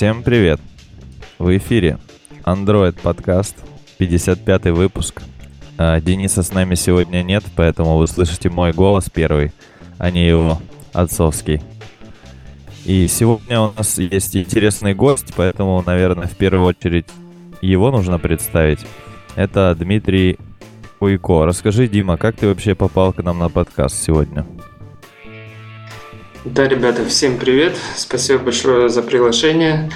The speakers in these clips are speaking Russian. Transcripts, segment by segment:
Всем привет! В эфире Android подкаст, 55 выпуск. А, Дениса с нами сегодня нет, поэтому вы слышите мой голос первый, а не его отцовский. И сегодня у нас есть интересный гость, поэтому, наверное, в первую очередь его нужно представить. Это Дмитрий Уйко. Расскажи, Дима, как ты вообще попал к нам на подкаст сегодня? Да, ребята, всем привет. Спасибо большое за приглашение.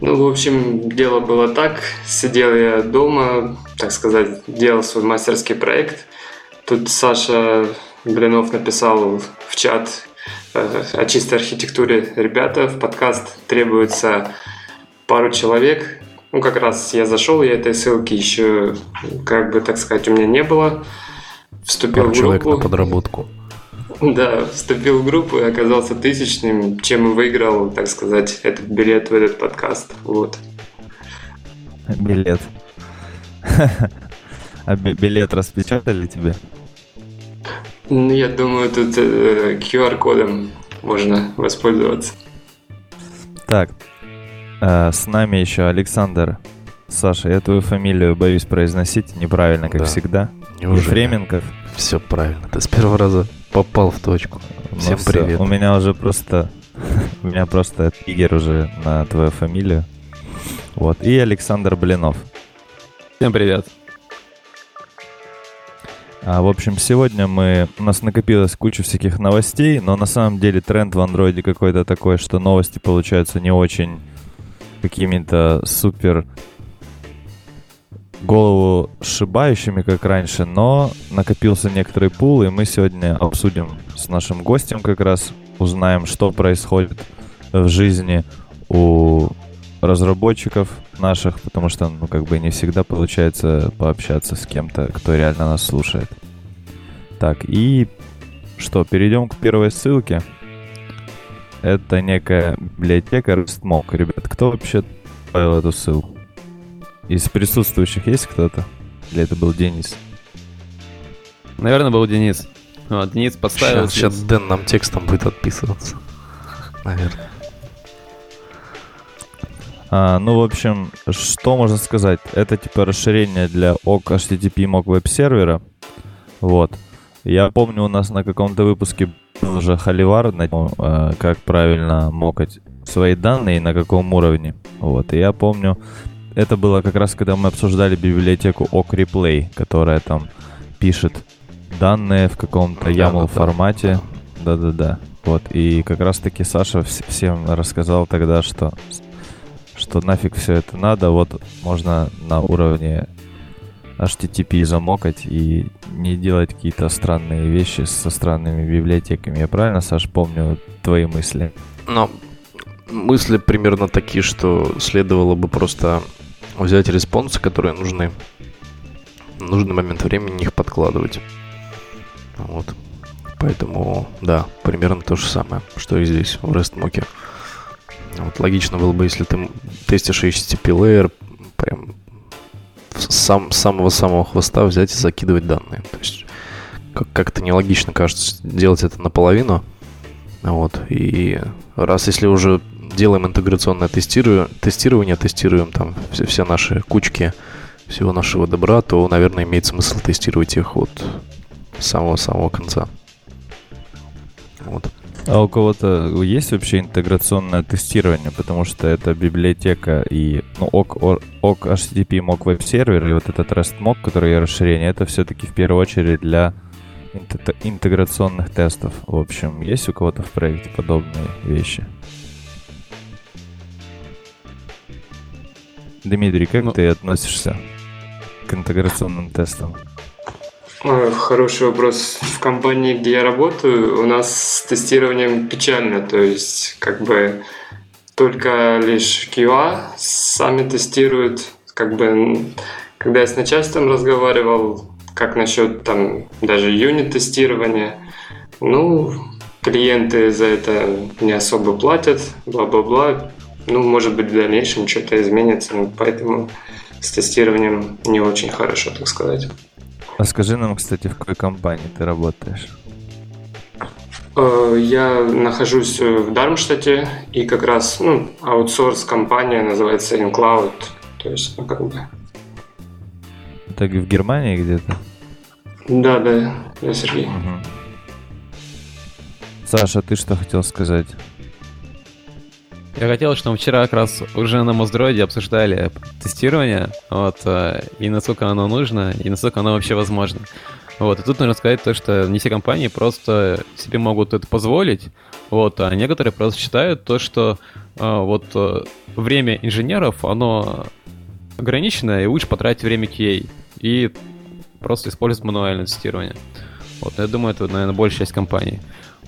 Ну, в общем, дело было так. Сидел я дома, так сказать, делал свой мастерский проект. Тут Саша Блинов написал в чат э, о чистой архитектуре. Ребята, в подкаст требуется пару человек. Ну, как раз я зашел, я этой ссылки еще, как бы, так сказать, у меня не было. Вступил пару в группу. человек на подработку. Да, вступил в группу и оказался тысячным, чем и выиграл, так сказать, этот билет в этот подкаст. Вот. Билет. А билет распечатали тебе? Ну, я думаю, тут э, QR-кодом можно воспользоваться. Так, э, с нами еще Александр. Саша, я твою фамилию боюсь произносить неправильно, как да. всегда. Неужели? Ефременков. Все правильно, ты с первого раза попал в точку. Ну Всем все, привет. У меня уже просто... У меня просто триггер уже на твою фамилию. Вот. И Александр Блинов. Всем привет. А, в общем, сегодня мы... У нас накопилась куча всяких новостей, но на самом деле тренд в андроиде какой-то такой, что новости получаются не очень какими-то супер голову сшибающими, как раньше, но накопился некоторый пул, и мы сегодня обсудим с нашим гостем как раз, узнаем, что происходит в жизни у разработчиков наших, потому что, ну, как бы не всегда получается пообщаться с кем-то, кто реально нас слушает. Так, и что, перейдем к первой ссылке. Это некая библиотека RestMock. Ребят, кто вообще добавил эту ссылку? Из присутствующих есть кто-то? Или это был Денис? Наверное, был Денис. Вот, Денис подставил. Сейчас, сейчас Дэн нам текстом будет отписываться. Наверное. А, ну, в общем, что можно сказать? Это типа расширение для OC HTTP MOC веб-сервера. Вот. Я помню, у нас на каком-то выпуске был уже холивар на тему, э, как правильно мокать свои данные и на каком уровне. Вот. И я помню, это было как раз, когда мы обсуждали библиотеку OC Replay, которая там пишет данные в каком-то YAML формате. Да-да-да. Вот, и как раз-таки Саша всем рассказал тогда, что, что нафиг все это надо, вот можно на уровне HTTP замокать и не делать какие-то странные вещи со странными библиотеками. Я правильно, Саш, помню твои мысли? Ну, мысли примерно такие, что следовало бы просто взять респонсы, которые нужны. В нужный момент времени их подкладывать. Вот. Поэтому, да, примерно то же самое, что и здесь, в REST Вот логично было бы, если ты тестишь HTTP layer, прям сам, самого-самого хвоста взять и закидывать данные. То есть как- как-то нелогично кажется делать это наполовину. Вот. И раз если уже делаем интеграционное тестирование, тестирование тестируем там все, все наши кучки всего нашего добра, то, наверное, имеет смысл тестировать их от самого-самого конца. Вот. А у кого-то есть вообще интеграционное тестирование, потому что это библиотека и ну, OK, OK HTTP mock веб сервер и вот этот REST mock, который я расширение, это все-таки в первую очередь для интеграционных тестов. В общем, есть у кого-то в проекте подобные вещи? Дмитрий, как ну, ты относишься к интеграционным тестам? Хороший вопрос. В компании, где я работаю, у нас с тестированием печально. То есть, как бы только лишь QA сами тестируют. Как бы, когда я с начальством разговаривал, как насчет там даже юнит-тестирования, ну, клиенты за это не особо платят, бла-бла-бла ну, может быть, в дальнейшем что-то изменится, поэтому с тестированием не очень хорошо, так сказать. А скажи нам, кстати, в какой компании ты работаешь? Э, Я нахожусь в Дармштадте, и как раз ну, аутсорс-компания называется InCloud. То есть, ну, как бы... Так и в Германии где-то? Да, да, да, Сергей. Мгм. Саша, ты что хотел сказать? Я хотел, что мы вчера как раз уже на Моздроиде обсуждали тестирование, вот, э, и насколько оно нужно, и насколько оно вообще возможно. Вот, и тут нужно сказать то, что не все компании просто себе могут это позволить, вот, а некоторые просто считают то, что э, вот э, время инженеров, оно ограничено, и лучше потратить время QA, и просто использовать мануальное тестирование. Вот, я думаю, это, наверное, большая часть компаний.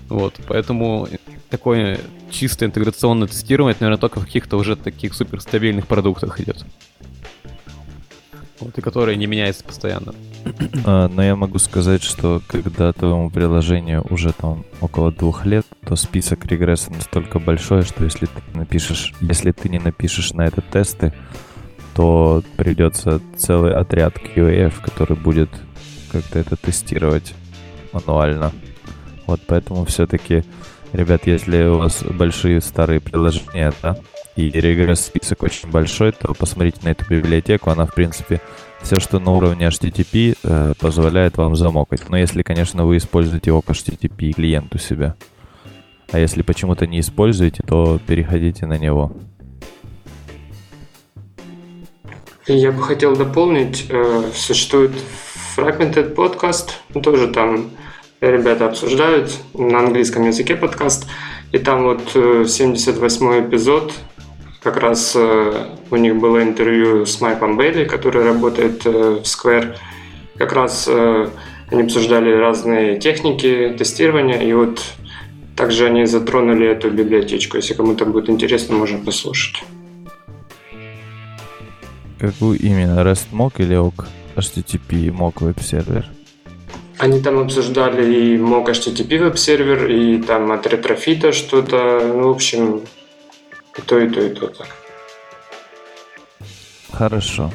Вот, поэтому такое чисто интеграционное тестирование, это, наверное, только в каких-то уже таких суперстабильных продуктах идет. Вот, и которые не меняются постоянно. А, Но я могу сказать, что когда твоему приложению уже там около двух лет, то список регресса настолько большой, что если ты напишешь, если ты не напишешь на это тесты, то придется целый отряд QA, который будет как-то это тестировать мануально. Вот поэтому все-таки, ребят, если у вас большие старые приложения, да, и регресс список очень большой, то посмотрите на эту библиотеку, она в принципе все, что на уровне HTTP, э, позволяет вам замокать. Но если, конечно, вы используете ок HTTP клиент у себя. А если почему-то не используете, то переходите на него. Я бы хотел дополнить, э, существует Fragmented Podcast, тоже там ребята обсуждают на английском языке подкаст, и там вот э, 78 эпизод, как раз э, у них было интервью с Майком Бейли, который работает э, в Square, как раз э, они обсуждали разные техники тестирования, и вот также они затронули эту библиотечку. Если кому-то будет интересно, можно послушать. Какую именно? REST mock или OkHttp mock веб-сервер? Они там обсуждали и mock HTTP веб-сервер, и там от Retrofit а что-то, ну, в общем, и то, и то, и то так. Хорошо.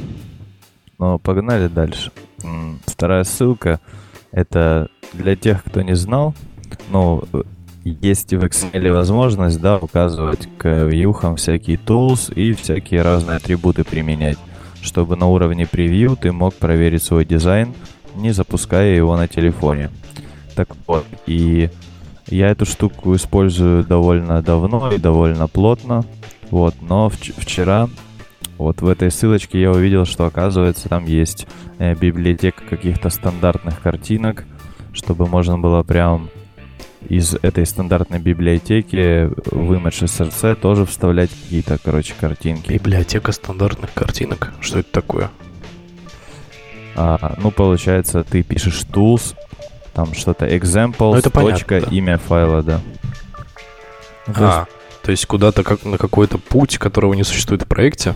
Ну, погнали дальше. Вторая ссылка — это для тех, кто не знал. Ну, есть и в Excel возможность, да, указывать к вьюхам всякие tools и всякие разные атрибуты применять, чтобы на уровне превью ты мог проверить свой дизайн, не запуская его на телефоне. Так вот, и я эту штуку использую довольно давно и довольно плотно. Вот, но вч- вчера вот в этой ссылочке я увидел, что оказывается там есть э, библиотека каких-то стандартных картинок, чтобы можно было прям из этой стандартной библиотеки в Image SRC тоже вставлять какие-то, короче, картинки. Библиотека стандартных картинок. Что это такое? А, ну, получается, ты пишешь tools, там что-то example, Ну, точка, да. имя файла, да. Ну, есть А, то есть куда-то как на какой-то путь, которого не существует в проекте?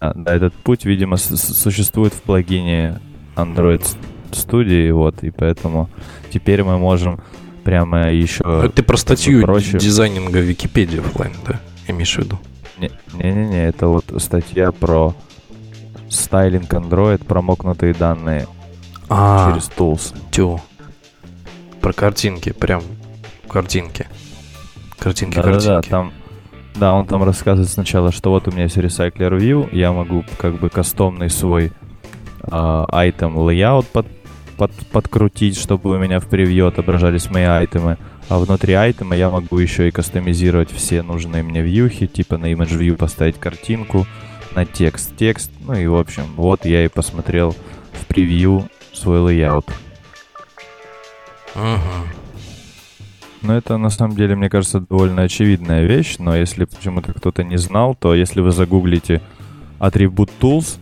А, да, этот путь, видимо, существует в плагине Android Studio, вот, и поэтому теперь мы можем прямо еще... Ну, это ты про статью проще. дизайнинга Википедии оффлайн, да? Имеешь в виду? Не- Не-не-не, это вот статья про стайлинг Android, промокнутые данные А, через Tools. тю. Про картинки, прям картинки. Картинки, Да-да-да, картинки. там... Да, он там рассказывает сначала, что вот у меня есть Recycler View, я могу как бы кастомный свой айтем layout под, под- подкрутить, чтобы у меня в превью отображались мои айтемы. А внутри айтема я могу еще и кастомизировать все нужные мне вьюхи, типа на Image View поставить картинку, на текст текст. Ну и в общем, вот я и посмотрел в превью свой layout. Мгм. Ну, это на самом деле, мне кажется, довольно очевидная вещь, но если почему-то кто-то не знал, то если вы загуглите атрибут tools,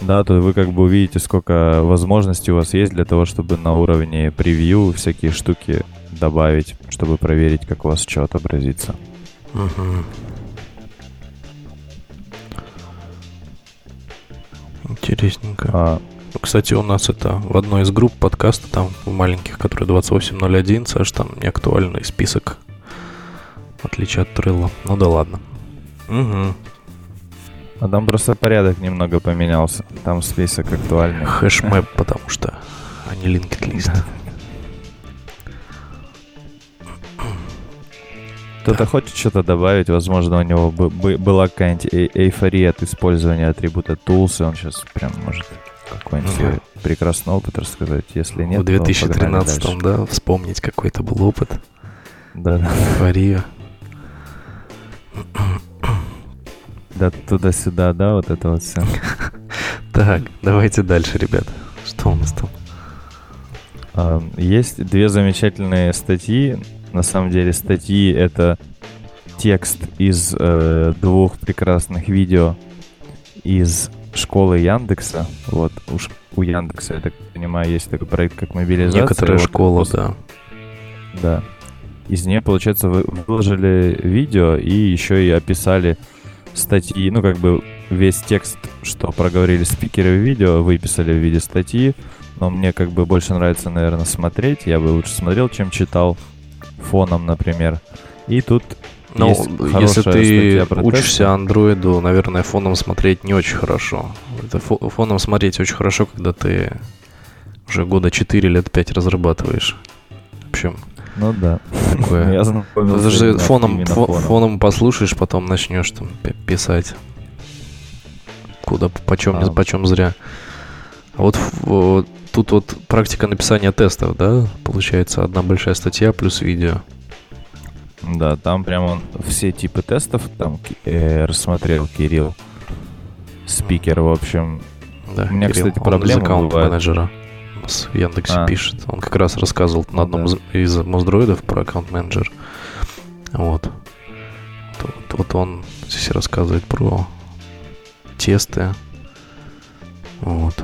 да, то вы как бы увидите, сколько возможностей у вас есть для того, чтобы на уровне превью всякие штуки добавить, чтобы проверить, как у вас что отобразится. Мгм. Интересненько. А, Кстати, у нас это в одной из групп подкаста, там в маленьких, которые 2801, Саш, там неактуальный список. В отличие от Трелла. Ну да ладно. Угу. а там просто порядок немного поменялся. Там список актуальных. Хэшмэп, потому что, а не linked Кто-то хочет что-то добавить, возможно, у него бы- бы- была какая-нибудь э- эйфория от использования атрибута tools, и он сейчас прям может какой-нибудь свой прекрасный опыт рассказать. Если нет, в то погнали 2013 дальше. да, вспомнить какой-то был опыт, Да, эйфория. Да, туда-сюда, да, вот это вот все. Так, давайте дальше, ребят. Что у нас там? Есть две замечательные статьи. На самом деле статьи — это текст из э, двух прекрасных видео из школы Яндекса. Вот у, ш- у Яндекса, я так понимаю, есть такой проект, как мобилизация. Некоторая Вот школа, после- да. Да. Из нее, получается, вы выложили видео и еще и описали статьи, ну, как бы весь текст, что проговорили спикеры в видео, выписали в виде статьи. Но мне как бы больше нравится, наверное, смотреть. Я бы лучше смотрел, чем читал фоном, например. И тут Ну, если ты учишься андроиду, наверное, фоном смотреть не очень хорошо. Это фо- фоном смотреть очень хорошо, когда ты уже года 4 лет 5 разрабатываешь. В общем, Ну да. такое. Я Даже фоном, фо- фоном. фоном послушаешь, потом начнешь там писать. Куда, почем, А. почем зря. А вот вот тут вот практика написания тестов, да, получается одна большая статья плюс видео. Да, там прям он все типы тестов там э, рассмотрел Кирилл. Спикер, в общем, Да, У меня, Кирилл, кстати, он проблема из аккаунт менеджера нас в Яндексе А. пишет. Он как раз рассказывал на одном Да. из, из моздроидов про аккаунт менеджер. Вот. Вот, вот он здесь рассказывает про тесты. Вот.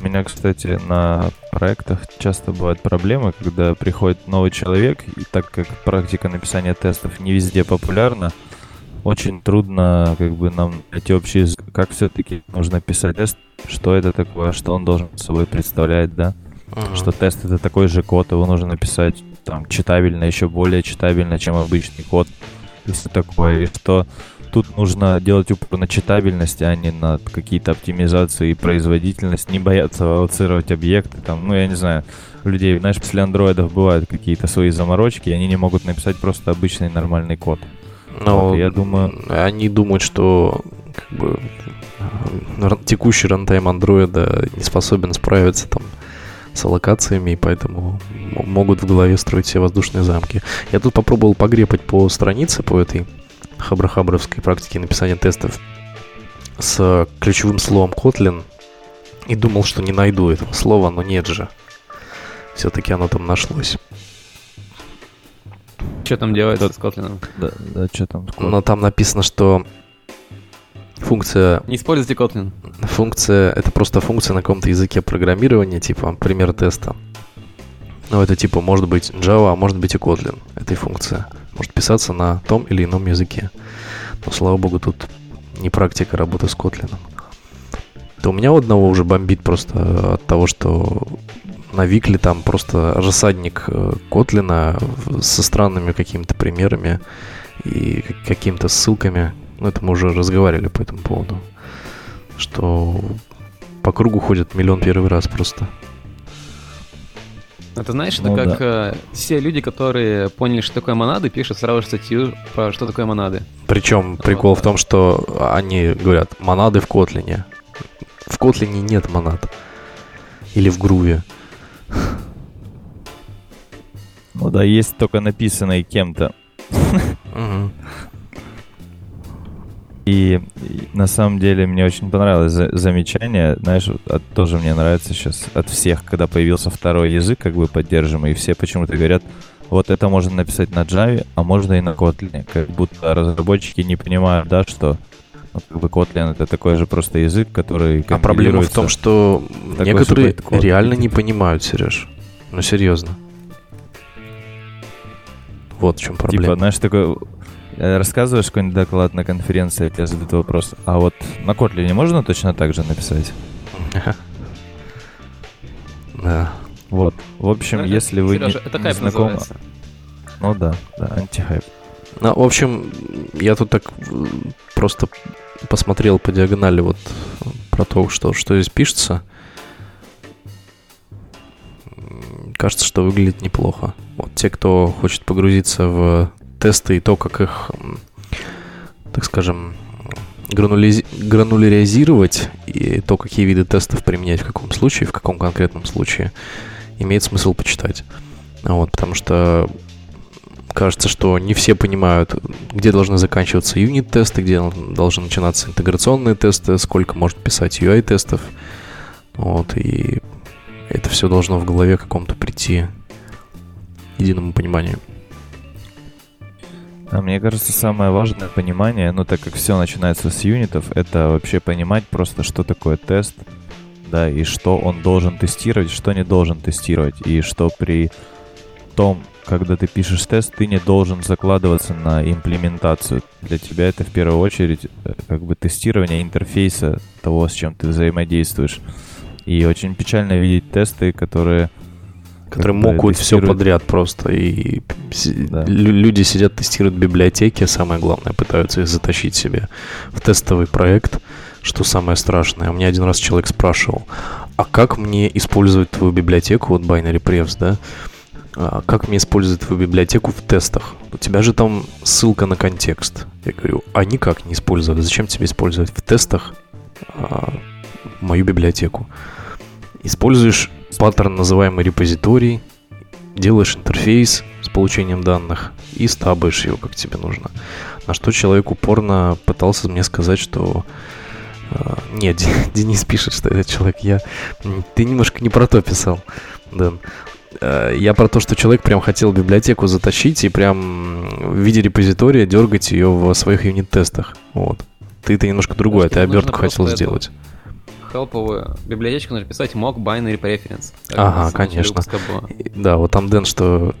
У меня, кстати, на проектах часто бывают проблемы, когда приходит новый человек, и так как практика написания тестов не везде популярна, очень трудно как бы нам найти общий язык, как все-таки нужно писать тест, что это такое, что он должен собой представлять, да, Мгм. что тест это такой же код, его нужно написать там читабельно, еще более читабельно, чем обычный код, и все такое, и что тут нужно делать упор на читабельность, а не на какие-то оптимизации и производительность, не бояться аллоцировать объекты, там, ну, я не знаю, у людей, знаешь, после андроидов бывают какие-то свои заморочки, и они не могут написать просто обычный нормальный код. Но Вот, я думаю- они думают, что как бы текущий рантайм андроида не способен справиться там с аллокациями, и поэтому могут в голове строить все воздушные замки. Я тут попробовал погрепать по странице, по этой хабрахабровской практике написания тестов с ключевым словом Kotlin и думал, что не найду этого слова, но нет же. Все-таки оно там нашлось. Что там делается с Kotlin? Да, да, что там? с? Но там написано, что функция Не используйте Kotlin. Функция — это просто функция на каком-то языке программирования, типа пример теста. Ну, это типа может быть Java, а может быть и Kotlin, этой функция. Может писаться на том или ином языке. Но, слава богу, тут не практика работы с Kotlin. То у меня у одного уже бомбит просто от того, что на Викле там просто рассадник э, Котлина со странными какими-то примерами и какими-то ссылками. Ну, это мы уже разговаривали по этому поводу что по кругу ходят миллион первый раз просто. Это знаешь, это Ну как э, все люди, которые поняли, что такое монады, пишут сразу же статью про что такое монады. Причем прикол в том, что они говорят, монады в Котлине. В Котлине нет монад. Или в Груве. Ну да, есть только написанное кем-то. И, и на самом деле мне очень понравилось за- замечание, знаешь, от- тоже мне нравится сейчас от всех, когда появился второй язык, как бы поддерживаемый, и все почему-то говорят, вот это можно написать на Java, а можно и на Kotlin, как будто разработчики не понимают, да, что ну, как бы Kotlin это такой же просто язык, который А проблема в том, что некоторые реально не типа. понимают, Сереж. Ну, серьезно. Вот в чем Типа, проблема. знаешь, такой... э, Рассказываешь какой-нибудь доклад на конференции, тебе задают вопрос, а вот на Kotlin можно точно так же написать? Да. Вот. В общем, если вы Сережа, не, это не хайп знакомы... называется. Ну да, да, антихайп. Ну, в общем, я тут так э, просто посмотрел по диагонали вот про то, что, что здесь пишется. Кажется, что выглядит неплохо. Вот те, кто хочет погрузиться в тесты и то, как их, так скажем, гранулиз... грануляризировать и то, какие виды тестов применять в каком случае, в каком конкретном случае, имеет смысл почитать. Вот, потому что кажется, что не все понимают, где должны заканчиваться юнит-тесты, где должны начинаться интеграционные тесты, сколько может писать UI-тестов. Вот, и это все должно в голове каком-то прийти единому пониманию. А мне кажется, самое важное понимание, ну так как все начинается с юнитов, это вообще понимать просто, что такое тест, да, и что он должен тестировать, что не должен тестировать, и что при том, когда ты пишешь тест, ты не должен закладываться на имплементацию. Для тебя это в первую очередь э, как бы тестирование интерфейса того, с чем ты взаимодействуешь. И очень печально видеть тесты, которые которые мокают все подряд просто. И да. люди сидят, тестируют библиотеки, самое главное, пытаются их затащить себе в тестовый проект, что самое страшное. У меня один раз человек спрашивал, а как мне использовать твою библиотеку, вот Binary Prefs, да, а как мне использовать твою библиотеку в тестах? У тебя же там ссылка на контекст. Я говорю, а никак не использовать. Зачем тебе использовать в тестах а, мою библиотеку? Используешь паттерн, называемый репозиторий, делаешь интерфейс с получением данных и стабаешь его, как тебе нужно. На что человек упорно пытался мне сказать, что э, нет, Денис пишет, что этот человек, я... Ты немножко не про то писал, Дэн. Э, я про то, что человек прям хотел библиотеку затащить и прям в виде репозитория дергать ее в своих юнит-тестах. Вот. Ты это немножко другое, ты обертку хотел сделать хелповую библиотечку нужно писать mock binary preference. Ага, конечно. Да, вот там Дэн, что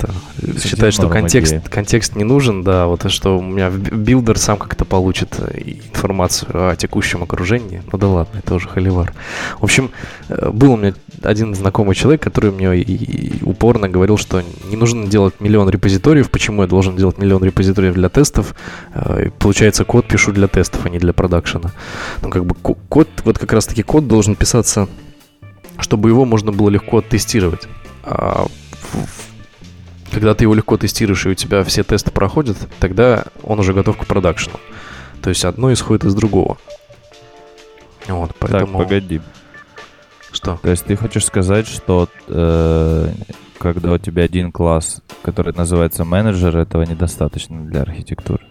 считает, что контекст, контекст не нужен, да, вот что у меня билдер сам как-то получит э, информацию о текущем окружении. Ну да ладно, это уже холивар. В общем, э, был у меня один знакомый человек, который мне и упорно говорил, что не нужно делать миллион репозиториев. Почему я должен делать миллион репозиториев для тестов? Э, получается, код пишу для тестов, а не для продакшена. Ну, как бы код, вот как раз-таки код должен писаться, чтобы его можно было легко тестировать. А когда ты его легко тестируешь, и у тебя все тесты проходят, тогда он уже готов к продакшену. То есть одно исходит из другого. Вот, поэтому... Так, погоди. Что? То есть ты хочешь сказать, что э, когда у тебя один класс, который называется менеджер, этого недостаточно для архитектуры?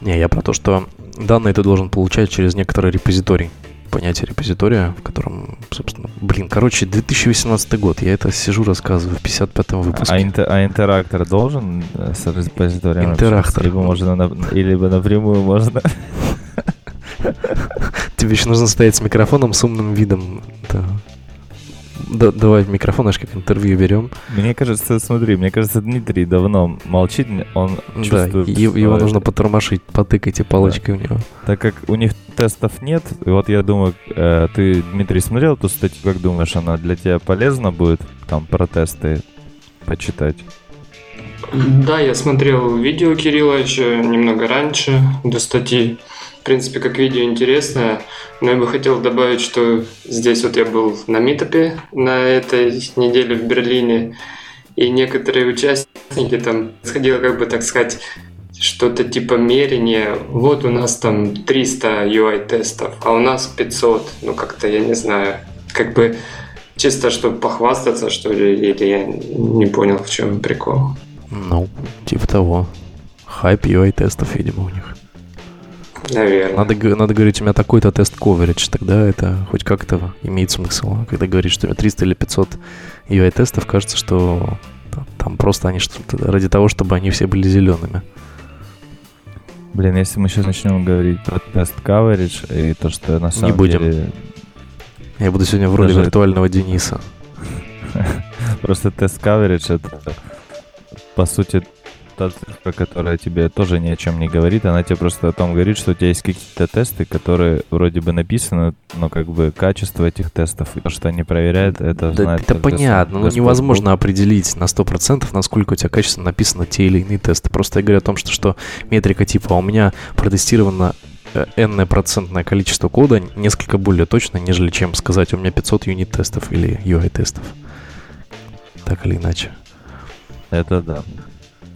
Не, я про то, что данные ты должен получать через некоторый репозиторий. Понятие репозитория, в котором, собственно, блин, короче, 2018 год, я это сижу, рассказываю в 55-м выпуске. А, интер, а интерактор должен э, с репозиторием Интерактор. Либо, можно на, либо напрямую можно... Тебе еще нужно стоять с микрофоном с умным видом. Да. Да, давай в микрофон, аж как интервью берем. Мне кажется, смотри, мне кажется, Дмитрий давно молчит, он чувствует... Да, его, его нужно потормошить, потыкайте палочкой да. у него. Так как у них тестов нет, и вот я думаю, э, ты, Дмитрий, смотрел эту статью, как думаешь, она для тебя полезна будет, там, про тесты почитать? Да, я смотрел видео Кирилла еще немного раньше, до статьи. В принципе, как видео интересное, но я бы хотел добавить, что здесь вот я был на митопе на этой неделе в Берлине, и некоторые участники там сходило, как бы так сказать, что-то типа мерения. Вот у нас там 300 UI-тестов, а у нас 500. Ну, как-то, я не знаю, как бы чисто, чтобы похвастаться, что ли, или я не понял, в чем прикол. Ну, типа того. Хайп UI-тестов, видимо, у них. Наверное. Надо, надо говорить, у меня такой-то тест coverage, тогда это хоть как-то имеет смысл. А когда говоришь, что у меня 300 или 500 UI-тестов, кажется, что там просто они что-то ради того, чтобы они все были зелеными. Блин, если мы сейчас начнем говорить про тест coverage и то, что на самом Не будем. деле... Я буду сегодня в роли Даже... виртуального Дениса. Просто тест coverage это, по сути, та цифра, которая тебе тоже ни о чем не говорит, она тебе просто о том говорит, что у тебя есть какие-то тесты, которые вроде бы написаны, но как бы качество этих тестов, то, что они проверяют, это да, знает Это понятно, но невозможно Бог. определить на 100%, насколько у тебя качественно написаны те или иные тесты. Просто я говорю о том, что, что метрика типа, а у меня протестировано э, n процентное количество кода несколько более точно, нежели чем сказать, у меня 500 юнит-тестов или UI-тестов. так или иначе. Это да.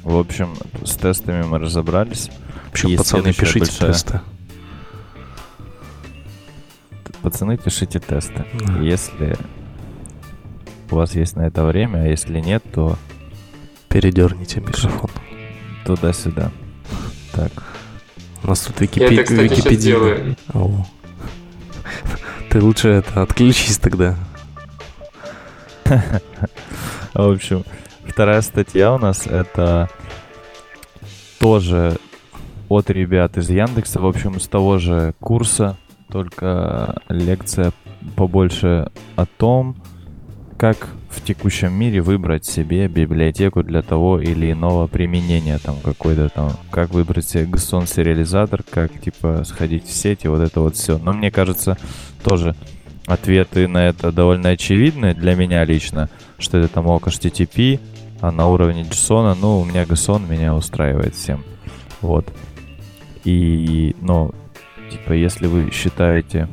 В общем, с тестами мы разобрались. В общем, Есть пацаны, пишите большая- тесты. Пацаны, пишите тесты. Да. Если у вас есть на это время, а если нет, то Передерните микрофон. туда-сюда. Так. У нас тут Я Википи... это, кстати, Википедия. делаю. О. Ты лучше это отключись тогда. В общем, вторая статья у нас это тоже от ребят из Яндекса, в общем, с того же курса, только лекция побольше о том, как в текущем мире выбрать себе библиотеку для того или иного применения, там какой-то там, как выбрать себе GSON сериализатор, как типа сходить в сеть и вот это вот все. Но мне кажется, тоже ответы на это довольно очевидны для меня лично, что это там ок HTTP, а на уровне JSON, ну, у меня GSON меня устраивает всем. Вот. И, ну, типа, если вы считаете,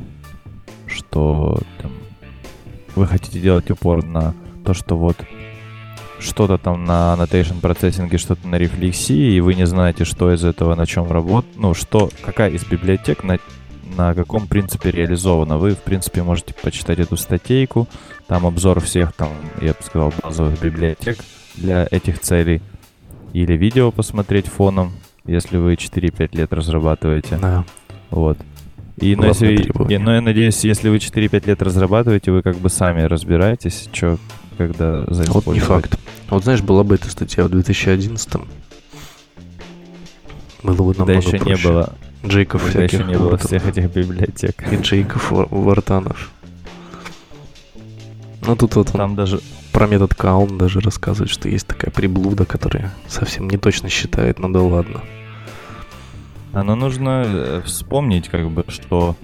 что там, вы хотите делать упор на то, что вот что-то там на annotation процессинге, что-то на рефлексии, и вы не знаете, что из этого на чем работает, ну, что, какая из библиотек на, на каком принципе реализована. Вы, в принципе, можете почитать эту статейку, там обзор всех, там, я бы сказал, базовых библиотек для этих целей, или видео посмотреть фоном, если вы 4-5 лет разрабатываете. Да. Вот. И, ну, Главное если, и, ну, я надеюсь, если вы 4-5 лет разрабатываете, вы как бы сами разбираетесь, что когда Вот не факт. Вот знаешь, была бы эта статья в 2011 было бы намного Да еще не проще. было, Джейков еще всяких не было вот всех этих библиотек. и Джейков Вар- Вартанов. Ну тут вот он Там даже про метод каун даже рассказывает, что есть такая приблуда, которая совсем не точно считает, ну да ладно. Оно нужно э, вспомнить, как бы, что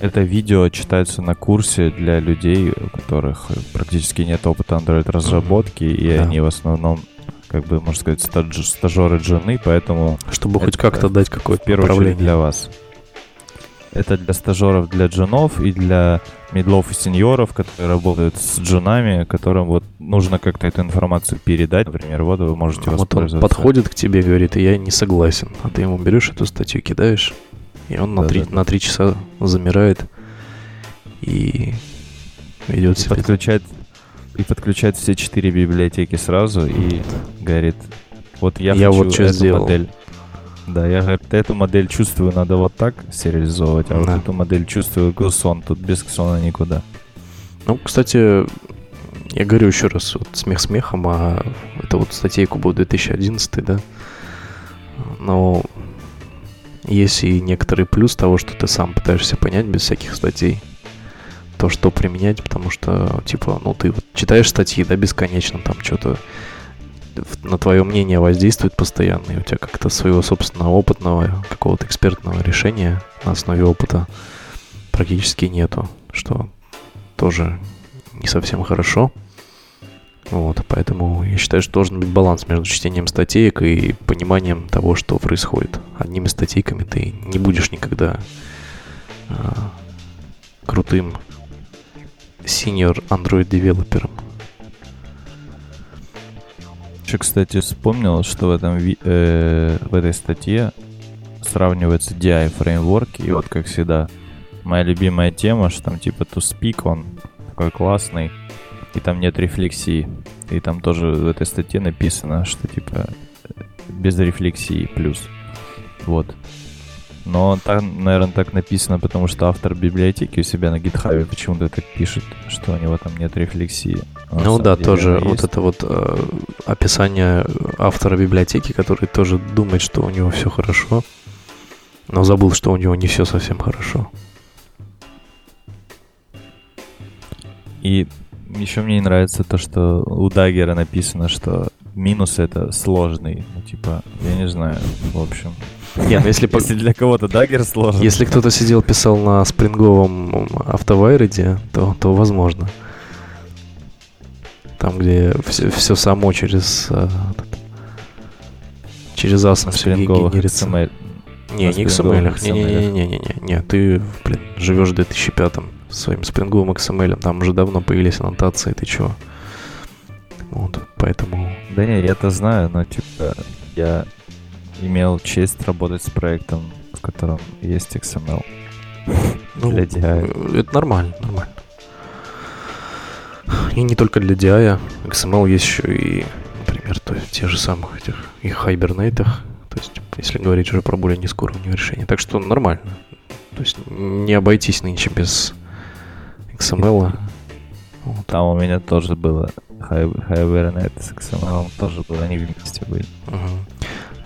это видео читается на курсе для людей, у которых практически нет опыта Android-разработки, и Да. они в основном, как бы, можно сказать, стадж- стажеры джуны, поэтому Чтобы хоть как-то дать в какое-то первую очередь направление. для вас. Это для стажеров, для джунов и для медлов и сеньоров, которые работают с джунами, которым вот нужно как-то эту информацию передать. Например, вот вы можете вот он воспользоваться. подходит к тебе и говорит, я не согласен. А ты ему берешь эту статью, кидаешь, и он на три, Да-да-да. на три часа замирает и ведет И себя. подключает, и подключает все четыре библиотеки сразу и говорит, вот я, Я хочу вот чё эту сделал. модель. Да, я говорит, эту модель чувствую, надо вот так сериализовывать, а Да. вот эту модель чувствую GSON, тут без GSON никуда. Ну, кстати, я говорю еще раз, вот смех смехом, а это вот статейку был 2011, да? Но есть и некоторый плюс того, что ты сам пытаешься понять без всяких статей то, что применять, потому что, типа, ну, ты вот читаешь статьи, да, бесконечно, там что-то на твое мнение воздействует постоянно, и у тебя как-то своего собственного опытного, какого-то экспертного решения на основе опыта практически нету, что тоже не совсем хорошо. Вот, поэтому я считаю, что должен быть баланс между чтением статейек и пониманием того, что происходит. Одними статейками ты не будешь никогда а, крутым senior Android девелопером. Еще, кстати, вспомнил, что в, этом, э, в этой статье сравнивается DI фреймворк, и вот, как всегда, моя любимая тема, что там типа to speak, он такой классный, и там нет рефлексии. И там тоже в этой статье написано, что типа без рефлексии плюс. Вот. Но там, наверное, так написано, потому что автор библиотеки у себя на гитхабе почему-то так пишет, что у него там нет рефлексии. А ну да, деле тоже вот это вот э, описание автора библиотеки, который тоже думает, что у него все хорошо, но забыл, что у него не все совсем хорошо. И еще мне не нравится то, что у Даггера написано, что минус это сложный. Ну, типа, я не знаю, в общем. Нет, ну если, Если для кого-то Даггер сложный. если кто-то сидел, писал на спринговом автовайреде, то, то возможно. Там, где все, само через э, через ASM все генерится. XML. Не, не XML. Не-не-не-не-не. Не, ты, блин, живешь в 2005 своим спринговым XML. Там уже давно появились аннотации, ты чего? Вот, поэтому... Да не, я это знаю, но типа я имел честь работать с проектом, в котором есть XML. Ну, Для DI. Это нормально, нормально. И не только для DI, XML есть еще и, например, то есть, те же самых этих и хайбернейтах, то есть, если говорить уже про более низкоуровневые решения. Так что нормально. То есть не обойтись нынче без XML. Вот. Там у меня тоже было Hi- Hibernate с XML, тоже было, они вместе были. Мгм.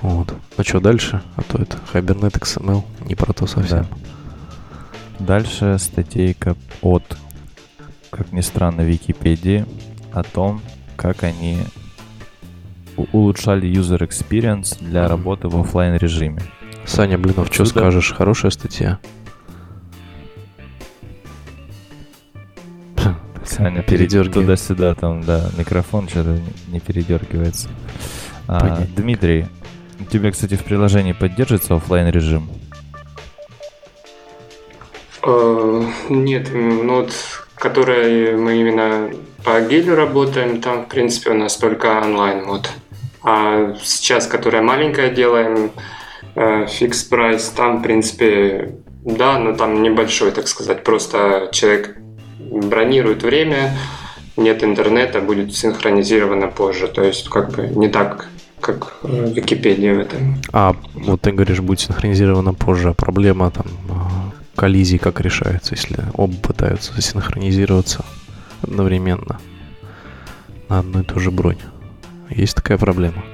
Вот. Ну что дальше? А то это Hibernate XML, не про то совсем. Дальше статейка от, как ни странно, Википедии о том, как они улучшали user experience для работы в оффлайн режиме. Саня Блинов, что Отсюда- скажешь? Хорошая статья. Саня Передергивает. туда-сюда, там, да, микрофон что-то не- передергивается. А. Дмитрий, у тебя, кстати, в приложении поддерживается оффлайн режим? Э, Нет, ну вот, которые мы именно по гелю работаем, там, в принципе, у нас только онлайн, вот. А сейчас, которая маленькая делаем, фикс прайс, там, в принципе, да, но там небольшой, так сказать, просто человек бронирует время, нет интернета, будет синхронизировано позже, то есть, как бы, не так, как Википедия в этом. А, вот ты говоришь, будет синхронизировано позже. А проблема там а, коллизии как решается, если оба пытаются синхронизироваться одновременно на одну и ту же бронь? Есть такая проблема?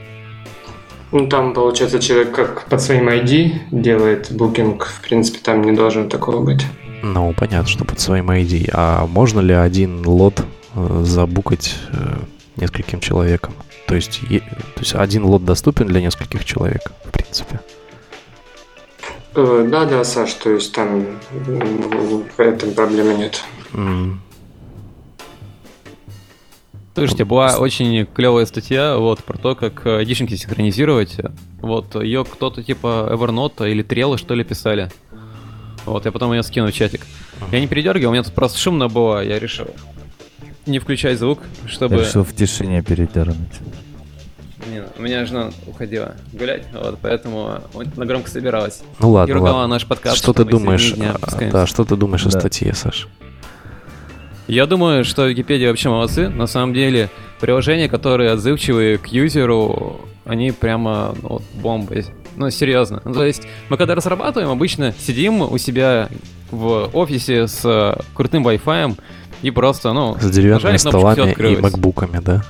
Ну, там, получается, человек как под своим ID делает букинг. В принципе, там не должно такого быть. Ну, понятно, что под своим ID. А можно ли один лот э, забукать э, нескольким человекам? То есть, е- то есть один лот доступен для нескольких человек, в принципе. Э, Да, да, Саш, то есть там в этом проблемы нет. М, Слушайте, была очень клевая статья вот про то, как дишеньки синхронизировать. Вот ее кто-то типа Evernote или Trello что ли писали. Вот, я потом ее скину в чатик. Я не передергивал, у меня тут просто шумно было, я решил не включать звук, чтобы... Я решил в тишине передернуть. Не, у меня жена уходила гулять, вот, поэтому на громко собиралась. Ну И ладно, ругала ладно. наш подкаст. Что ты думаешь? а. Да, что ты думаешь о Да. статье, Саш? Я думаю, что Википедия вообще молодцы. На самом деле, приложения, которые отзывчивые к юзеру, они прямо ну, вот, бомба. Ну, серьезно. Ну, то есть, мы когда разрабатываем, обычно сидим у себя в офисе с э, крутым Wi-Fi и просто, ну, С деревянными столами и макбуками, да?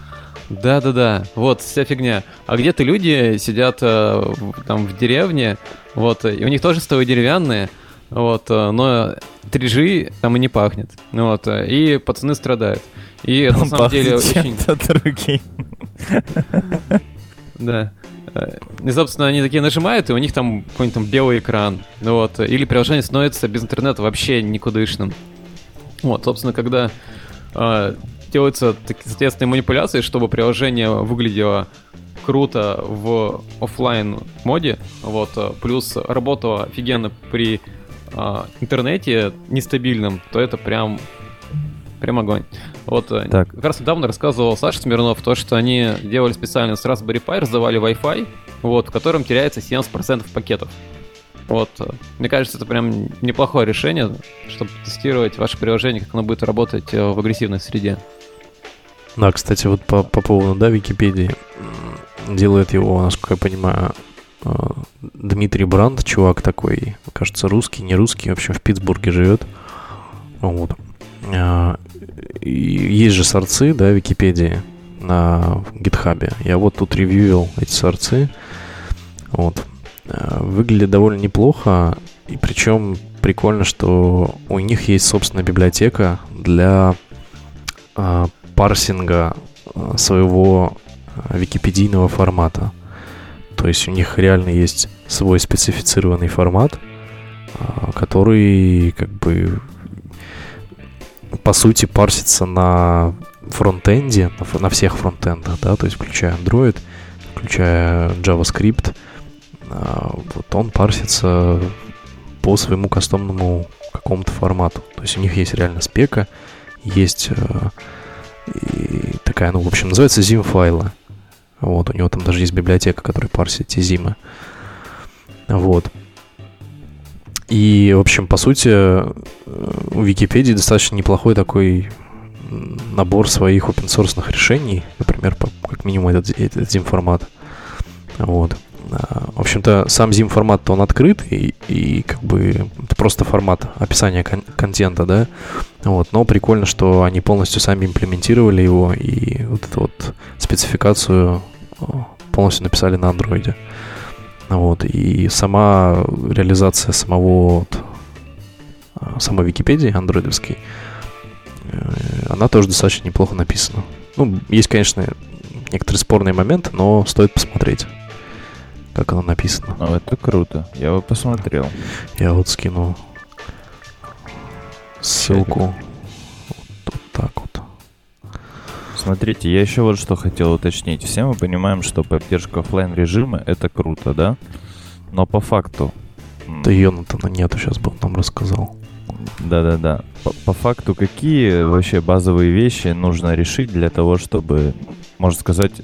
Да-да-да, вот вся фигня. А где-то люди сидят э, там в деревне, вот, и у них тоже столы деревянные, вот, э, но 3G там и не пахнет, вот, и пацаны страдают. И это на самом деле очень... другим. Да. И, собственно, они такие нажимают, и у них там какой-нибудь там белый экран. Ну вот. Или приложение становится без интернета вообще никудышным. Вот, собственно, когда э, делаются такие соответственные манипуляции, чтобы приложение выглядело круто в оффлайн моде, вот, э, плюс работало офигенно при э, интернете нестабильном, то это прям прям огонь. Вот, э, Так. как раз недавно рассказывал Саша Смирнов то, что они делали специально с Raspberry Pi, раздавали Wi-Fi, вот, в котором теряется 70% пакетов. Вот, э, мне кажется, это прям неплохое решение, чтобы тестировать ваше приложение, как оно будет работать э, в агрессивной среде. Да, кстати, вот по, по поводу, да, Википедии. Делает его, насколько я понимаю, Дмитрий Бранд, чувак такой, кажется, русский, не русский, в общем, в Питтсбурге живет. Вот. Есть же сорцы, да, Википедии на гитхабе. Я вот тут ревьюил эти сорцы. Вот. А, Выглядит довольно неплохо. И причем прикольно, что у них есть собственная библиотека для а, парсинга а, своего а, википедийного формата. То есть у них реально есть свой специфицированный формат, который как бы по сути парсится на фронтенде, на, всех фронтендах, да, то есть включая Android, включая JavaScript, а, вот он парсится по своему кастомному какому-то формату. То есть у них есть реально спека, есть э, И такая, ну, в общем, называется zim файла. Вот, у него там даже есть библиотека, которая парсит эти зимы. Вот. И, в общем, по сути, у Википедии достаточно неплохой такой набор своих open source решений, например, как минимум этот, этот zim формат. Вот. А, в общем-то, сам zim формат он открыт, и, и как бы это просто формат описания кон- контента, да. Вот. Но прикольно, что они полностью сами имплементировали его и вот эту вот спецификацию полностью написали на андроиде. Вот. И сама реализация самого вот, а, самой Википедии андроидовской, э, она тоже достаточно неплохо написана. Ну, есть, конечно, некоторые спорные моменты, но стоит посмотреть, как оно написано. Ну, это круто. Я бы посмотрел. Я вот скину ссылку. Смотрите, я еще вот что хотел уточнить. Все мы понимаем, что поддержка офлайн режима это круто, да? Но по факту... Да Йонатана нету, сейчас бы он нам рассказал. Да-да-да. По, по факту, какие вообще базовые вещи нужно решить для того, чтобы, можно сказать,